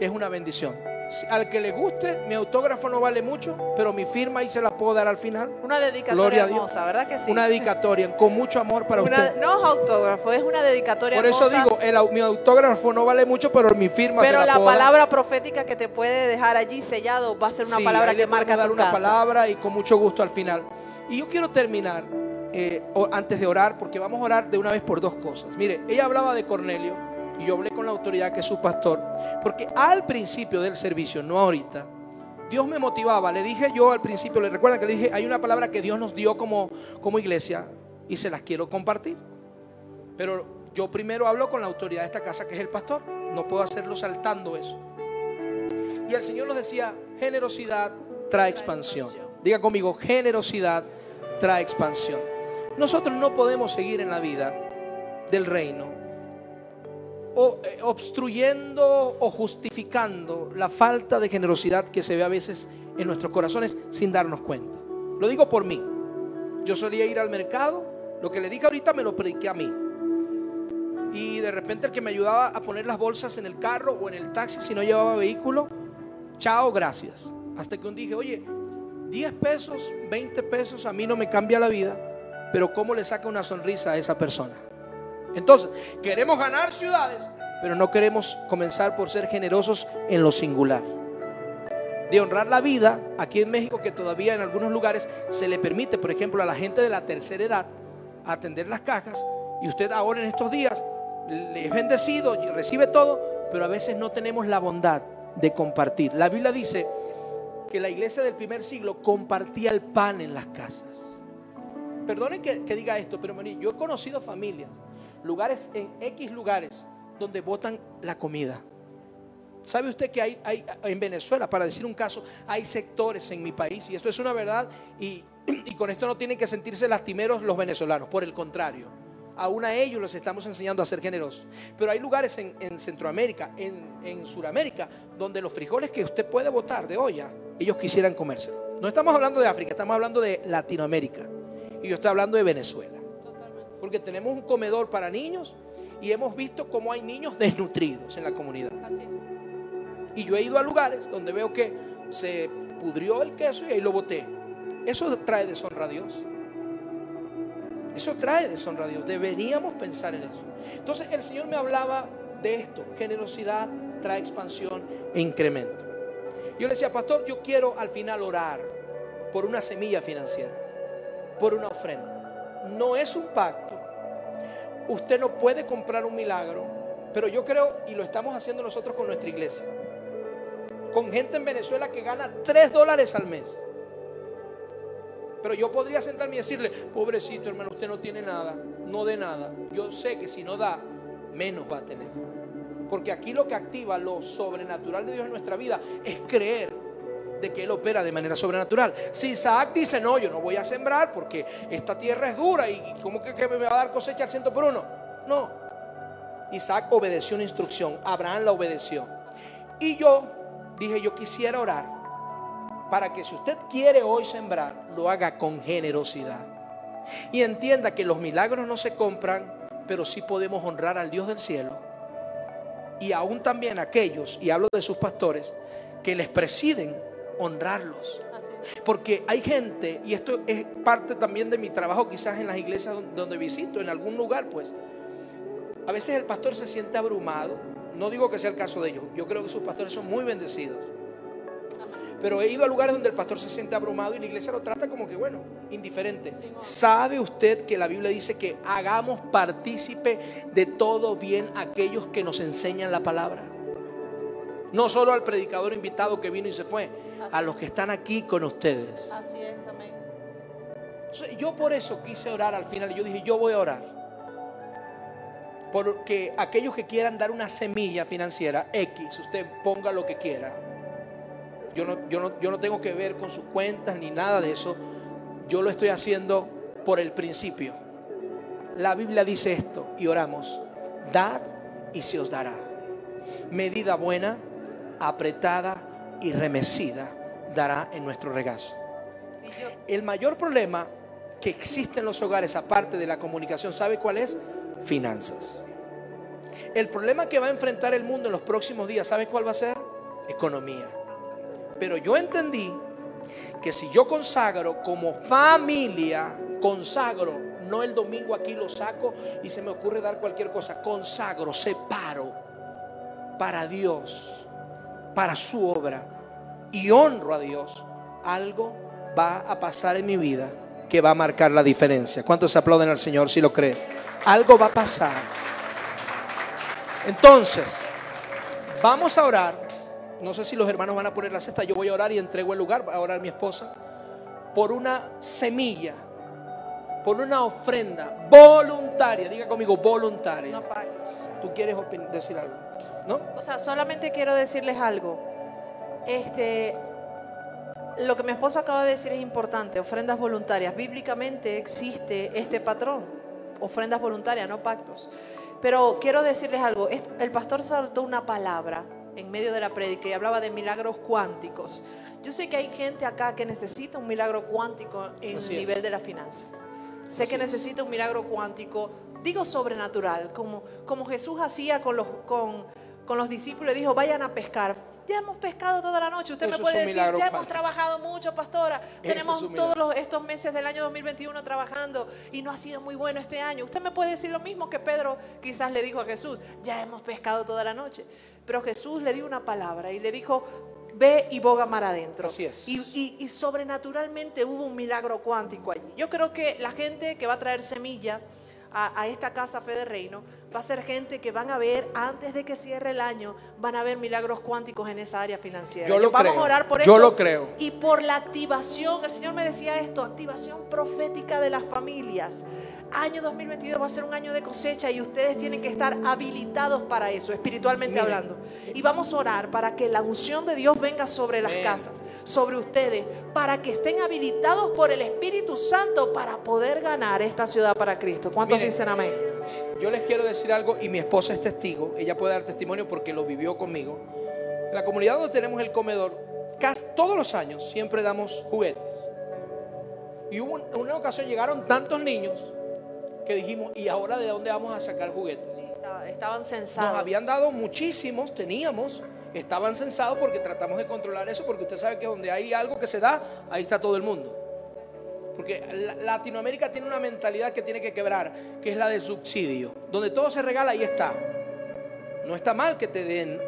es una bendición. Al que le guste, mi autógrafo no vale mucho, pero mi firma ahí se la puedo dar al final. Una dedicatoria hermosa, ¿verdad que sí? Una dedicatoria con mucho amor para usted. No es autógrafo, es una dedicatoria Por eso digo, mi autógrafo no vale mucho, pero mi firma Pero se la, la palabra profética que te puede dejar allí sellado va a ser una palabra que marca dar tu una palabra y con mucho gusto al final. Y yo quiero terminar eh, antes de orar, porque vamos a orar de una vez por dos cosas. Mire, ella hablaba de Cornelio y yo hablé con la autoridad que es su pastor, porque al principio del servicio, no ahorita, Dios me motivaba. Le dije yo al principio, le recuerda que le dije, hay una palabra que Dios nos dio como, como iglesia y se las quiero compartir. Pero yo primero hablo con la autoridad de esta casa, que es el pastor. No puedo hacerlo saltando eso. Y el Señor nos decía, generosidad trae expansión. Diga conmigo, generosidad trae expansión. Nosotros no podemos seguir en la vida del reino obstruyendo o justificando la falta de generosidad que se ve a veces en nuestros corazones sin darnos cuenta. Lo digo por mí. Yo solía ir al mercado, lo que le dije ahorita me lo prediqué a mí. Y de repente el que me ayudaba a poner las bolsas en el carro o en el taxi si no llevaba vehículo, chao, gracias. Hasta que un dije, oye, 10 pesos, 20 pesos a mí no me cambia la vida, pero ¿cómo le saca una sonrisa a esa persona? Entonces, queremos ganar ciudades, pero no queremos comenzar por ser generosos en lo singular. De honrar la vida, aquí en México, que todavía en algunos lugares se le permite, por ejemplo, a la gente de la tercera edad atender las cajas, y usted ahora en estos días le es bendecido y recibe todo, pero a veces no tenemos la bondad de compartir. La Biblia dice que la iglesia del primer siglo compartía el pan en las casas. Perdonen que, diga esto, pero yo he conocido familias lugares en X lugares donde votan la comida. ¿Sabe usted que hay, en Venezuela, para decir un caso, hay sectores en mi país, y esto es una verdad, y, con esto no tienen que sentirse lastimeros los venezolanos, por el contrario, aún a ellos los estamos enseñando a ser generosos. Pero hay lugares en, Centroamérica, en, en Sudamérica, donde los frijoles que usted puede votar de olla, ellos quisieran comérselo. No estamos hablando de África, estamos hablando de Latinoamérica, y yo estoy hablando de Venezuela porque tenemos un comedor para niños y hemos visto cómo hay niños desnutridos en la comunidad. Y yo he ido a lugares donde veo que se pudrió el queso y ahí lo boté. Eso trae deshonra a Dios. Eso trae deshonra a Dios. Deberíamos pensar en eso. Entonces el Señor me hablaba de esto. Generosidad trae expansión e incremento. Yo le decía, pastor, yo quiero al final orar por una semilla financiera, por una ofrenda. No es un pacto. Usted no puede comprar un milagro, pero yo creo, y lo estamos haciendo nosotros con nuestra iglesia, con gente en Venezuela que gana 3 dólares al mes. Pero yo podría sentarme y decirle, pobrecito hermano, usted no tiene nada, no de nada. Yo sé que si no da, menos va a tener. Porque aquí lo que activa lo sobrenatural de Dios en nuestra vida es creer de que Él opera de manera sobrenatural. Si Isaac dice, no, yo no voy a sembrar porque esta tierra es dura y ¿cómo que, me va a dar cosecha al ciento por uno? No. Isaac obedeció una instrucción, Abraham la obedeció. Y yo dije, yo quisiera orar para que si usted quiere hoy sembrar, lo haga con generosidad. Y entienda que los milagros no se compran, pero sí podemos honrar al Dios del cielo. Y aún también aquellos, y hablo de sus pastores, que les presiden, honrarlos. Porque hay gente, y esto es parte también de mi trabajo quizás en las iglesias donde visito, en algún lugar, pues, a veces el pastor se siente abrumado. No digo que sea el caso de ellos, yo creo que sus pastores son muy bendecidos. Pero he ido a lugares donde el pastor se siente abrumado y la iglesia lo trata como que, bueno, indiferente. ¿Sabe usted que la Biblia dice que hagamos partícipe de todo bien aquellos que nos enseñan la palabra? No solo al predicador invitado que vino y se fue, a los que están aquí con ustedes. Así es, amén. Yo por eso quise orar al final. Yo dije, yo voy a orar. Porque aquellos que quieran dar una semilla financiera, X, usted ponga lo que quiera yo no, yo, no, yo no tengo que ver con sus cuentas ni nada de eso. Yo lo estoy haciendo por el principio. La Biblia dice esto y oramos. Dad y se os dará. Medida buena, apretada y remecida dará en nuestro regazo. El mayor problema que existe en los hogares, aparte de la comunicación, ¿sabe cuál es? Finanzas. El problema que va a enfrentar el mundo en los próximos días, ¿sabe cuál va a ser? Economía. Pero yo entendí que si yo consagro como familia, consagro, no el domingo aquí lo saco y se me ocurre dar cualquier cosa, consagro, separo para Dios, para su obra y honro a Dios, algo va a pasar en mi vida que va a marcar la diferencia. ¿Cuántos aplauden al Señor si lo cree? Algo va a pasar. Entonces, vamos a orar no sé si los hermanos van a poner la cesta, yo voy a orar y entrego el lugar, va a orar mi esposa, por una semilla, por una ofrenda voluntaria, diga conmigo, voluntaria. No. ¿Tú quieres decir algo? ¿No? O sea, solamente quiero decirles algo. Este, lo que mi esposa acaba de decir es importante, ofrendas voluntarias. Bíblicamente existe este patrón, ofrendas voluntarias, no pactos. Pero quiero decirles algo, el pastor saltó una palabra en medio de la prédica y hablaba de milagros cuánticos. Yo sé que hay gente acá que necesita un milagro cuántico en el nivel de la finanza. Sé que necesita un milagro cuántico, digo sobrenatural, como, como Jesús hacía con los, con, con los discípulos, dijo, vayan a pescar. Ya hemos pescado toda la noche. Usted me puede decir, ya hemos trabajado mucho, pastora. Tenemos todos estos meses del año 2021 trabajando y no ha sido muy bueno este año. Usted me puede decir lo mismo que Pedro quizás le dijo a Jesús, ya hemos pescado toda la noche. Pero Jesús le dio una palabra y le dijo, ve y boga mar adentro. Así es. Y, sobrenaturalmente hubo un milagro cuántico allí. Yo creo que la gente que va a traer semilla a, esta casa Fe de Reino va a ser gente que van a ver antes de que cierre el año, van a ver milagros cuánticos en esa área financiera. Yo lo Vamos creo. a orar por Yo eso. lo creo. Y por la activación, el Señor me decía esto, activación profética de las familias. Año 2022 va a ser un año de cosecha y ustedes tienen que estar habilitados para eso, espiritualmente Miren. hablando. Y vamos a orar para que la unción de Dios venga sobre las Amén. casas, sobre ustedes, para que estén habilitados por el Espíritu Santo para poder ganar esta ciudad para Cristo. ¿Cuántos Miren. dicen amén? Yo les quiero decir algo y mi esposa es testigo, ella puede dar testimonio porque lo vivió conmigo. En la comunidad donde tenemos el comedor, casi todos los años siempre damos juguetes. Y hubo un- una ocasión llegaron tantos niños que dijimos, ¿y ahora de dónde vamos a sacar juguetes? Estaba- Estaban censados. Nos habían dado muchísimos, teníamos, estaban censados porque tratamos de controlar eso, porque usted sabe que donde hay algo que se da, ahí está todo el mundo. Porque la- Latinoamérica tiene una mentalidad que tiene que quebrar, que es la de subsidio. Donde todo se regala, ahí está. No está mal que te den,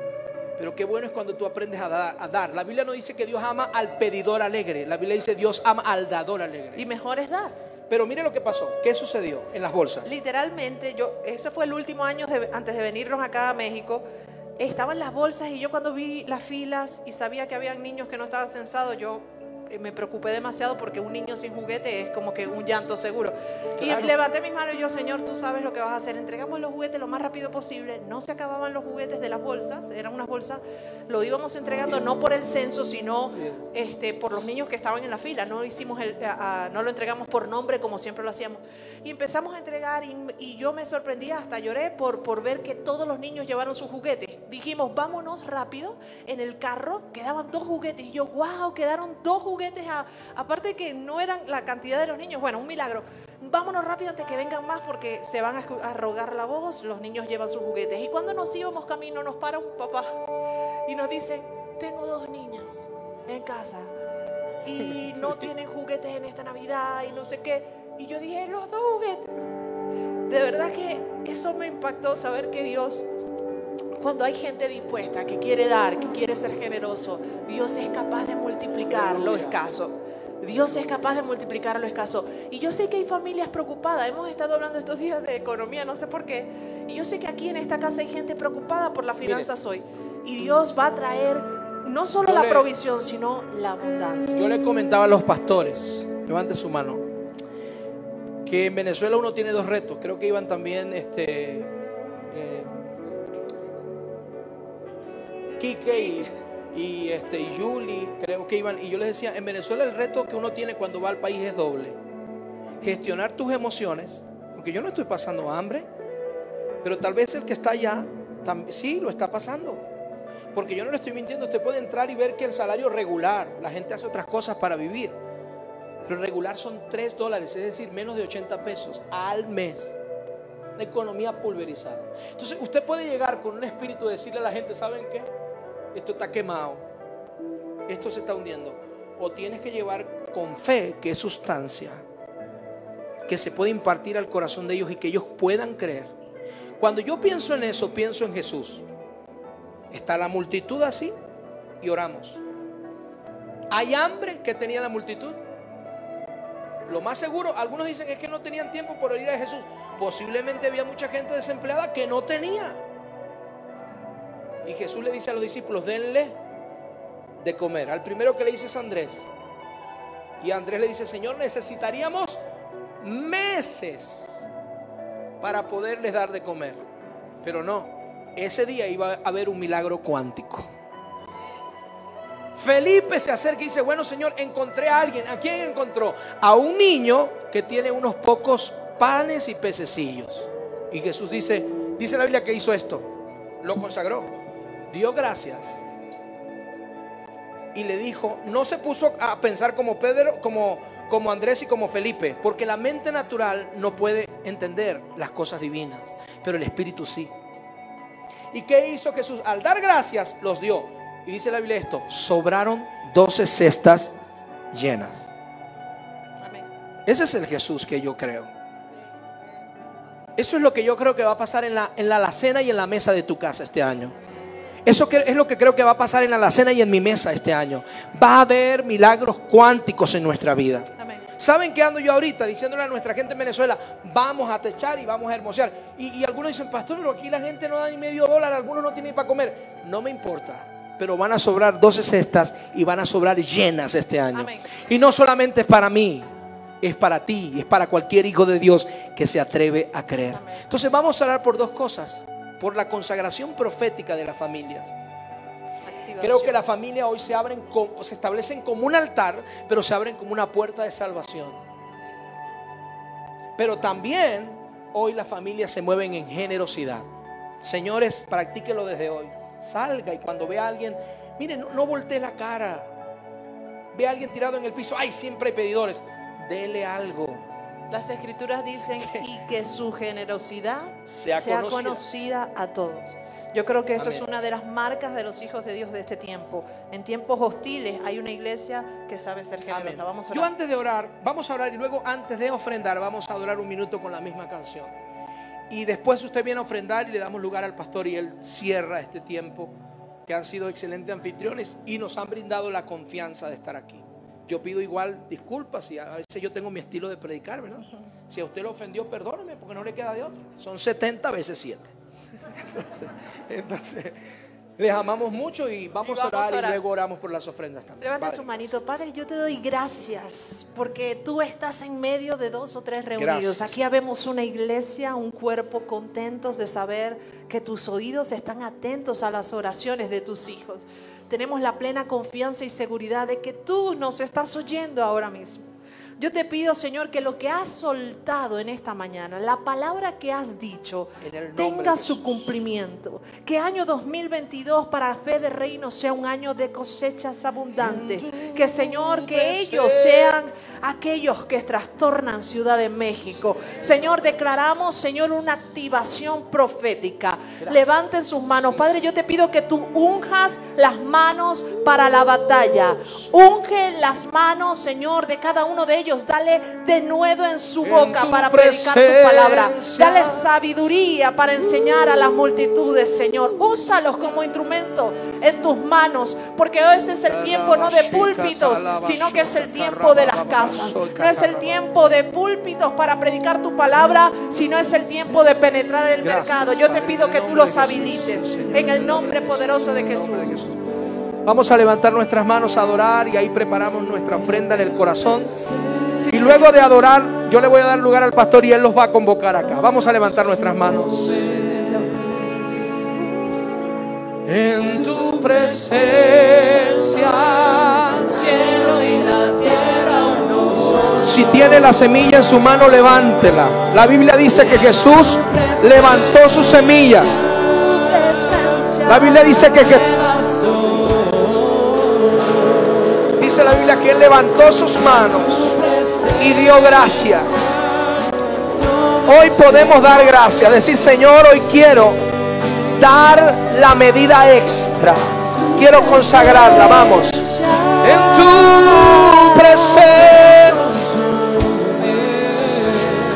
Pero qué bueno es cuando tú aprendes a dar, a dar. La Biblia no dice que Dios ama al pedidor alegre. La Biblia dice Dios ama al dador alegre. Y mejor es dar. Pero mire lo que pasó. ¿Qué sucedió en las bolsas? Literalmente, yo, ese fue el último año de- antes de venirnos acá a México. Estaban las bolsas y yo cuando vi las filas y sabía que habían niños que no estaban censados, yo me preocupé demasiado porque un niño sin juguete es como que un llanto seguro. Claro. Y levanté mis manos y yo, Señor, tú sabes lo que vas a hacer. Entregamos los juguetes lo más rápido posible. No se acababan los juguetes de las bolsas, eran unas bolsas, lo íbamos entregando no por el censo, sino es. este, por los niños que estaban en la fila. No hicimos el, a- a- no lo entregamos por nombre como siempre lo hacíamos. Y empezamos a entregar y, y yo me sorprendía, hasta lloré por, por ver que todos los niños llevaron sus juguetes. Dijimos, vámonos rápido. En el carro quedaban dos juguetes. Y yo, wow, quedaron dos juguetes. A- aparte que no eran la cantidad de los niños. Bueno, un milagro. Vámonos rápido antes que vengan más porque se van a, a rogar la voz. Los niños llevan sus juguetes. Y cuando nos íbamos camino, nos para un papá y nos dice, tengo dos niñas en casa y no tienen juguetes en esta Navidad y no sé qué. Y yo dije, los dos juguetes. De verdad que eso me impactó saber que Dios, cuando hay gente dispuesta, que quiere dar, que quiere ser generoso, Dios es capaz de multiplicar lo escaso. Dios es capaz de multiplicar lo escaso. Y yo sé que hay familias preocupadas. Hemos estado hablando estos días de economía, no sé por qué. Y yo sé que aquí en esta casa hay gente preocupada por las finanzas hoy. Y Dios va a traer no solo la le- provisión, sino la abundancia. Yo le comentaba a los pastores, levante su mano, que en Venezuela uno tiene dos retos. Creo que iban también este, Quique y, y, este, y Yuli, creo que iban. Y yo les decía, en Venezuela el reto que uno tiene cuando va al país es doble. Gestionar tus emociones, porque yo no estoy pasando hambre, pero tal vez el que está allá, sí, lo está pasando. Porque yo no le estoy mintiendo, usted puede entrar y ver que el salario regular, la gente hace otras cosas para vivir. Pero regular son 3 dólares, es decir, menos de 80 pesos al mes. Una economía pulverizada. Entonces usted puede llegar con un espíritu de decirle a la gente, ¿saben qué? Esto está quemado. Esto se está hundiendo. O tienes que llevar con fe, que es sustancia, que se puede impartir al corazón de ellos y que ellos puedan creer. Cuando yo pienso en eso, pienso en Jesús. Está la multitud así y oramos. ¿Hay hambre que tenía la multitud? Lo más seguro, algunos dicen es que no tenían tiempo por ir a Jesús. Posiblemente había mucha gente desempleada que no tenía. Y Jesús le dice a los discípulos, denle de comer. Al primero que le dice es Andrés. Y Andrés le dice, Señor, necesitaríamos meses para poderles dar de comer. Pero no, ese día iba a haber un milagro cuántico. Felipe se acerca y dice, bueno Señor, encontré a alguien. ¿A quién encontró? A un niño que tiene unos pocos panes y pececillos. Y Jesús dice, dice la Biblia que hizo esto. Lo consagró. Dio gracias. Y le dijo, no se puso a pensar como Pedro, como, como Andrés y como Felipe, porque la mente natural no puede entender las cosas divinas, pero el Espíritu sí. ¿Y qué hizo Jesús? Al dar gracias, los dio. Y dice la Biblia esto, sobraron 12 cestas llenas. Amén. Ese es el Jesús que yo creo. Eso es lo que yo creo que va a pasar en la, en la alacena y en la mesa de tu casa este año. Eso es lo que creo que va a pasar en la alacena y en mi mesa este año. Va a haber milagros cuánticos en nuestra vida. Amén. ¿Saben qué ando yo ahorita diciéndole a nuestra gente en Venezuela? Vamos a techar y vamos a hermosear. Y, y algunos dicen, pastor, pero aquí la gente no da ni medio dólar, algunos no tienen para comer. No me importa, pero van a sobrar 12 cestas y van a sobrar llenas este año. Amén. Y no solamente es para mí, es para ti, es para cualquier hijo de Dios que se atreve a creer. Amén. Entonces vamos a orar por dos cosas. Por la consagración profética de las familias. Creo que la familia hoy se abren como, se establecen como un altar, pero se abren como una puerta de salvación. Pero también hoy las familias se mueven en generosidad. Señores, practíquelo desde hoy. Salga y cuando vea a alguien, mire, no, no voltee la cara. Ve a alguien tirado en el piso, ay, siempre hay pedidores. Dele algo. Las escrituras dicen y que su generosidad Sea sea, conocida. conocida. a todos. Yo creo que eso es una de las marcas de los hijos de Dios de este tiempo. En tiempos hostiles hay una iglesia que sabe ser Amén. generosa. Vamos a Yo orar. antes de orar, vamos a orar y luego antes de ofrendar, vamos a adorar un minuto con la misma canción. Y después usted viene a ofrendar y le damos lugar al pastor y él cierra este tiempo que han sido excelentes anfitriones y nos han brindado la confianza de estar aquí. Yo pido igual disculpas y a veces yo tengo mi estilo de predicar, ¿verdad? Si a usted lo ofendió, perdóneme porque no le queda de otra. Son 70 veces 7. Entonces, entonces, les amamos mucho y vamos, Y vamos a, orar a orar. y luego oramos por las ofrendas también. Levanta Padre, su manito, Padre, yo te doy gracias porque tú estás en medio de dos o tres reunidos. Gracias. Aquí habemos una iglesia, un cuerpo contentos de saber que tus oídos están atentos a las oraciones de tus hijos. Tenemos la plena confianza y seguridad de que tú nos estás oyendo ahora mismo. Yo te pido, Señor, que lo que has soltado en esta mañana, la palabra que has dicho, tenga su cumplimiento. Que año 2022 para Fe de Reino sea un año de cosechas abundantes. Que Señor, que ellos sean aquellos que trastornan Ciudad de México. Señor, declaramos, Señor, una activación profética. Levanten sus manos. Padre, yo te pido que tú unjas las manos para la batalla. Unge las manos, Señor, de cada uno de ellos. Dale de nuevo en su boca para predicar tu palabra. Dale sabiduría para enseñar a las multitudes, Señor. Úsalos como instrumento en tus manos, porque este es el tiempo no de púlpitos, sino que es el tiempo de las casas. No es el tiempo de púlpitos para predicar tu palabra, sino es el tiempo de penetrar el mercado. Yo te pido que tú los habilites en el nombre poderoso de Jesús. Vamos a levantar nuestras manos a adorar y ahí preparamos nuestra ofrenda en el corazón. Y luego de adorar, yo le voy a dar lugar al pastor y él los va a convocar acá. Vamos a levantar nuestras manos. En tu presencia, cielo y la tierra uno si tiene la semilla en su mano, levántela. La Biblia dice que Jesús levantó su semilla. La Biblia dice que Je- la Biblia que él levantó sus manos y dio gracias. Hoy podemos dar gracias, decir, Señor, hoy quiero dar la medida extra. Quiero consagrarla, vamos. En tu presencia,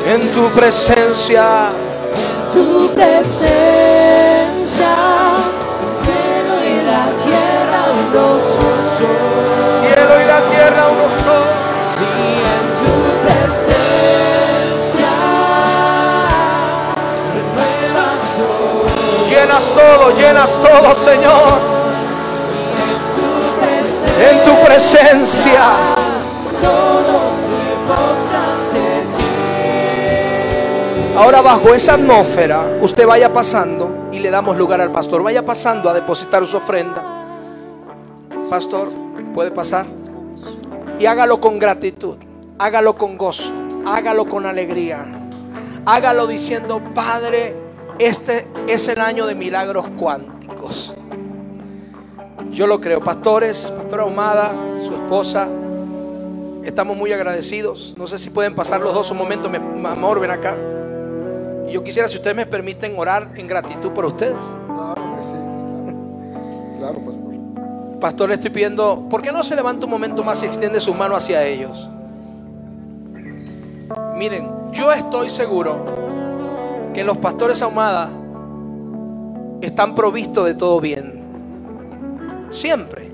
en tu presencia, todo, llenas todo, Señor. En tu presencia. Ahora bajo esa atmósfera, usted vaya pasando y le damos lugar al pastor. Vaya pasando a depositar su ofrenda. Pastor, puede pasar. Y hágalo con gratitud. Hágalo con gozo. Hágalo con alegría. Hágalo diciendo, Padre, este es el año de milagros cuánticos. Yo lo creo. Pastores, Pastora Ahumada, su esposa, estamos muy agradecidos. No sé si pueden pasar los dos un momento. Mi amor, ven acá. Y yo quisiera, si ustedes me permiten, orar en gratitud por ustedes. Claro que sí. Claro, pastor. Pastor, le estoy pidiendo, ¿por qué no se levanta un momento más y extiende su mano hacia ellos? Miren, yo estoy seguro que los pastores Ahumada están provistos de todo bien. Siempre,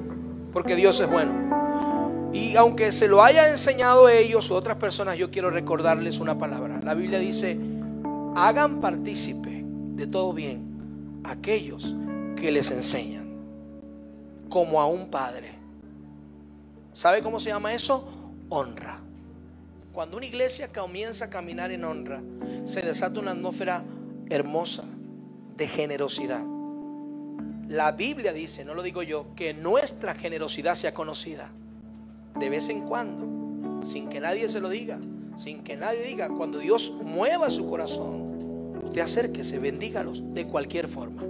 porque Dios es bueno. Y aunque se lo haya enseñado ellos u otras personas, yo quiero recordarles una palabra. La Biblia dice, hagan partícipe de todo bien aquellos que les enseñan, como a un padre. ¿Sabe cómo se llama eso? Honra. Cuando una iglesia comienza a caminar en honra, se desata una atmósfera hermosa de generosidad. La Biblia dice, no lo digo yo, que nuestra generosidad sea conocida de vez en cuando, sin que nadie se lo diga, sin que nadie diga, cuando Dios mueva su corazón, usted acérquese, bendígalos de cualquier forma.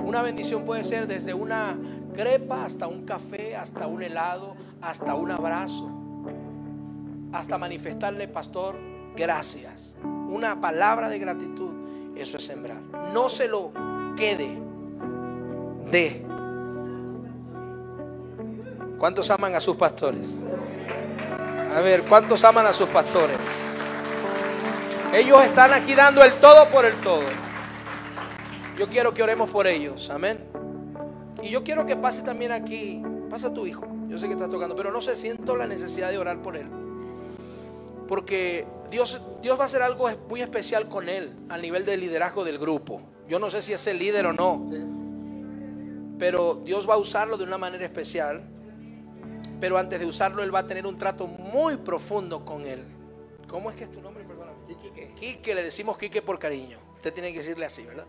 Una bendición puede ser desde una crepa hasta un café, hasta un helado, hasta un abrazo, hasta manifestarle, pastor, gracias. Una palabra de gratitud, eso es sembrar. No se lo quede de. ¿Cuántos aman a sus pastores? A ver, ¿cuántos aman a sus pastores? Ellos están aquí dando el todo por el todo. Yo quiero que oremos por ellos, amén. Y yo quiero que pase también aquí. Pasa tu hijo. Yo sé que estás tocando, pero no sé, siento la necesidad de orar por él. Porque Dios, Dios va a hacer algo muy especial con él a nivel de liderazgo del grupo. Yo no sé si es el líder o no. Pero Dios va a usarlo de una manera especial. Pero antes de usarlo, Él va a tener un trato muy profundo con Él. ¿Cómo es que es tu nombre? Perdóname. Quique. Quique, le decimos Quique por cariño. Usted tiene que decirle así, ¿verdad?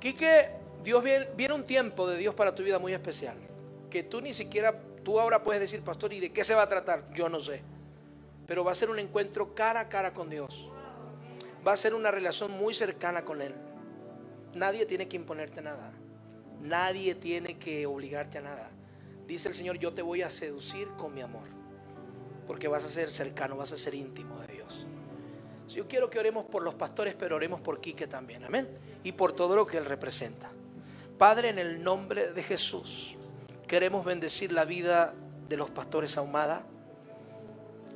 Quique, Dios viene, viene un tiempo de Dios para tu vida muy especial. Que tú ni siquiera, tú ahora puedes decir, pastor, ¿y de qué se va a tratar? Yo no sé. Pero va a ser un encuentro cara a cara con Dios. Va a ser una relación muy cercana con Él. Nadie tiene que imponerte nada. Nadie tiene que obligarte a nada. Dice el Señor, yo te voy a seducir con mi amor. Porque vas a ser cercano, vas a ser íntimo de Dios. Yo quiero que oremos por los pastores, pero oremos por Quique también. Amén. Y por todo lo que Él representa. Padre, en el nombre de Jesús, queremos bendecir la vida de los pastores Ahumada.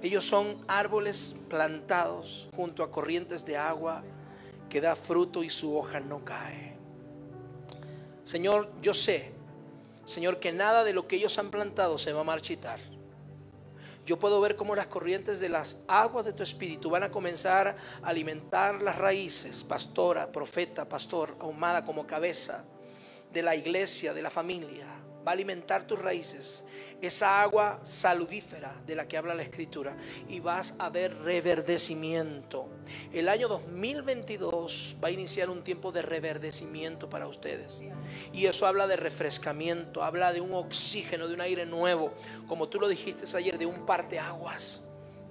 Ellos son árboles plantados junto a corrientes de agua que da fruto y su hoja no cae. Señor, yo sé, Señor, que nada de lo que ellos han plantado se va a marchitar. Yo puedo ver cómo las corrientes de las aguas de tu espíritu van a comenzar a alimentar las raíces, pastora, profeta, pastor, ahumada como cabeza de la iglesia, de la familia. Va a alimentar tus raíces esa agua saludífera de la que habla la escritura y vas a ver reverdecimiento. El año 2022 va a iniciar un tiempo de reverdecimiento para ustedes. Y eso habla de refrescamiento, habla de un oxígeno, de un aire nuevo, como tú lo dijiste ayer, de un par de aguas,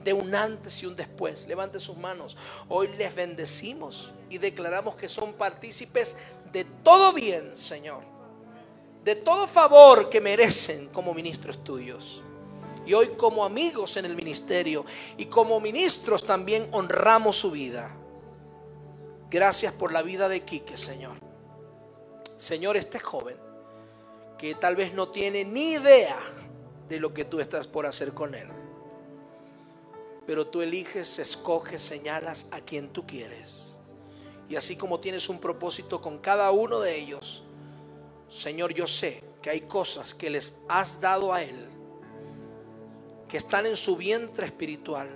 de un antes y un después. Levante sus manos. Hoy les bendecimos y declaramos que son partícipes de todo bien, Señor de todo favor que merecen como ministros tuyos. Y hoy como amigos en el ministerio y como ministros también honramos su vida. Gracias por la vida de Quique, Señor. Señor, este joven que tal vez no tiene ni idea de lo que tú estás por hacer con él. Pero tú eliges, escoges, señalas a quien tú quieres. Y así como tienes un propósito con cada uno de ellos, Señor, yo sé que hay cosas que les has dado a Él, que están en su vientre espiritual,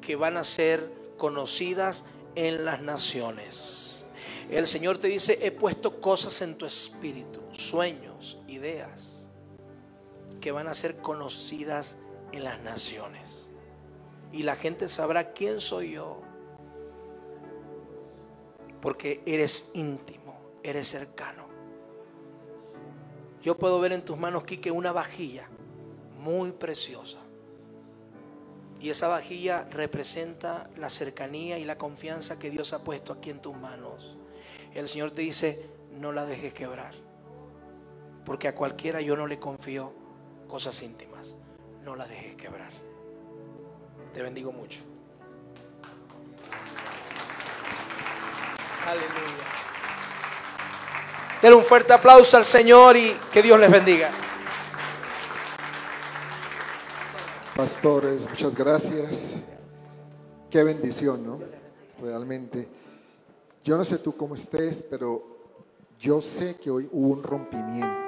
que van a ser conocidas en las naciones. El Señor te dice, he puesto cosas en tu espíritu, sueños, ideas, que van a ser conocidas en las naciones. Y la gente sabrá quién soy yo. Porque eres íntimo, eres cercano. Yo puedo ver en tus manos, Quique, una vajilla muy preciosa. Y esa vajilla representa la cercanía y la confianza que Dios ha puesto aquí en tus manos. El Señor te dice, no la dejes quebrar. Porque a cualquiera yo no le confío cosas íntimas. No la dejes quebrar. Te bendigo mucho. Aleluya. Denle un fuerte aplauso al Señor y que Dios les bendiga. Pastores, muchas gracias. Qué bendición, ¿no? Realmente. Yo no sé tú cómo estés, pero yo sé que hoy hubo un rompimiento.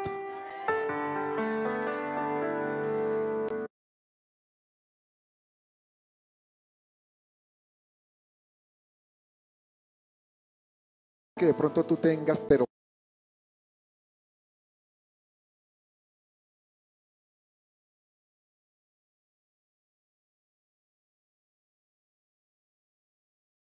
que de pronto tú tengas, pero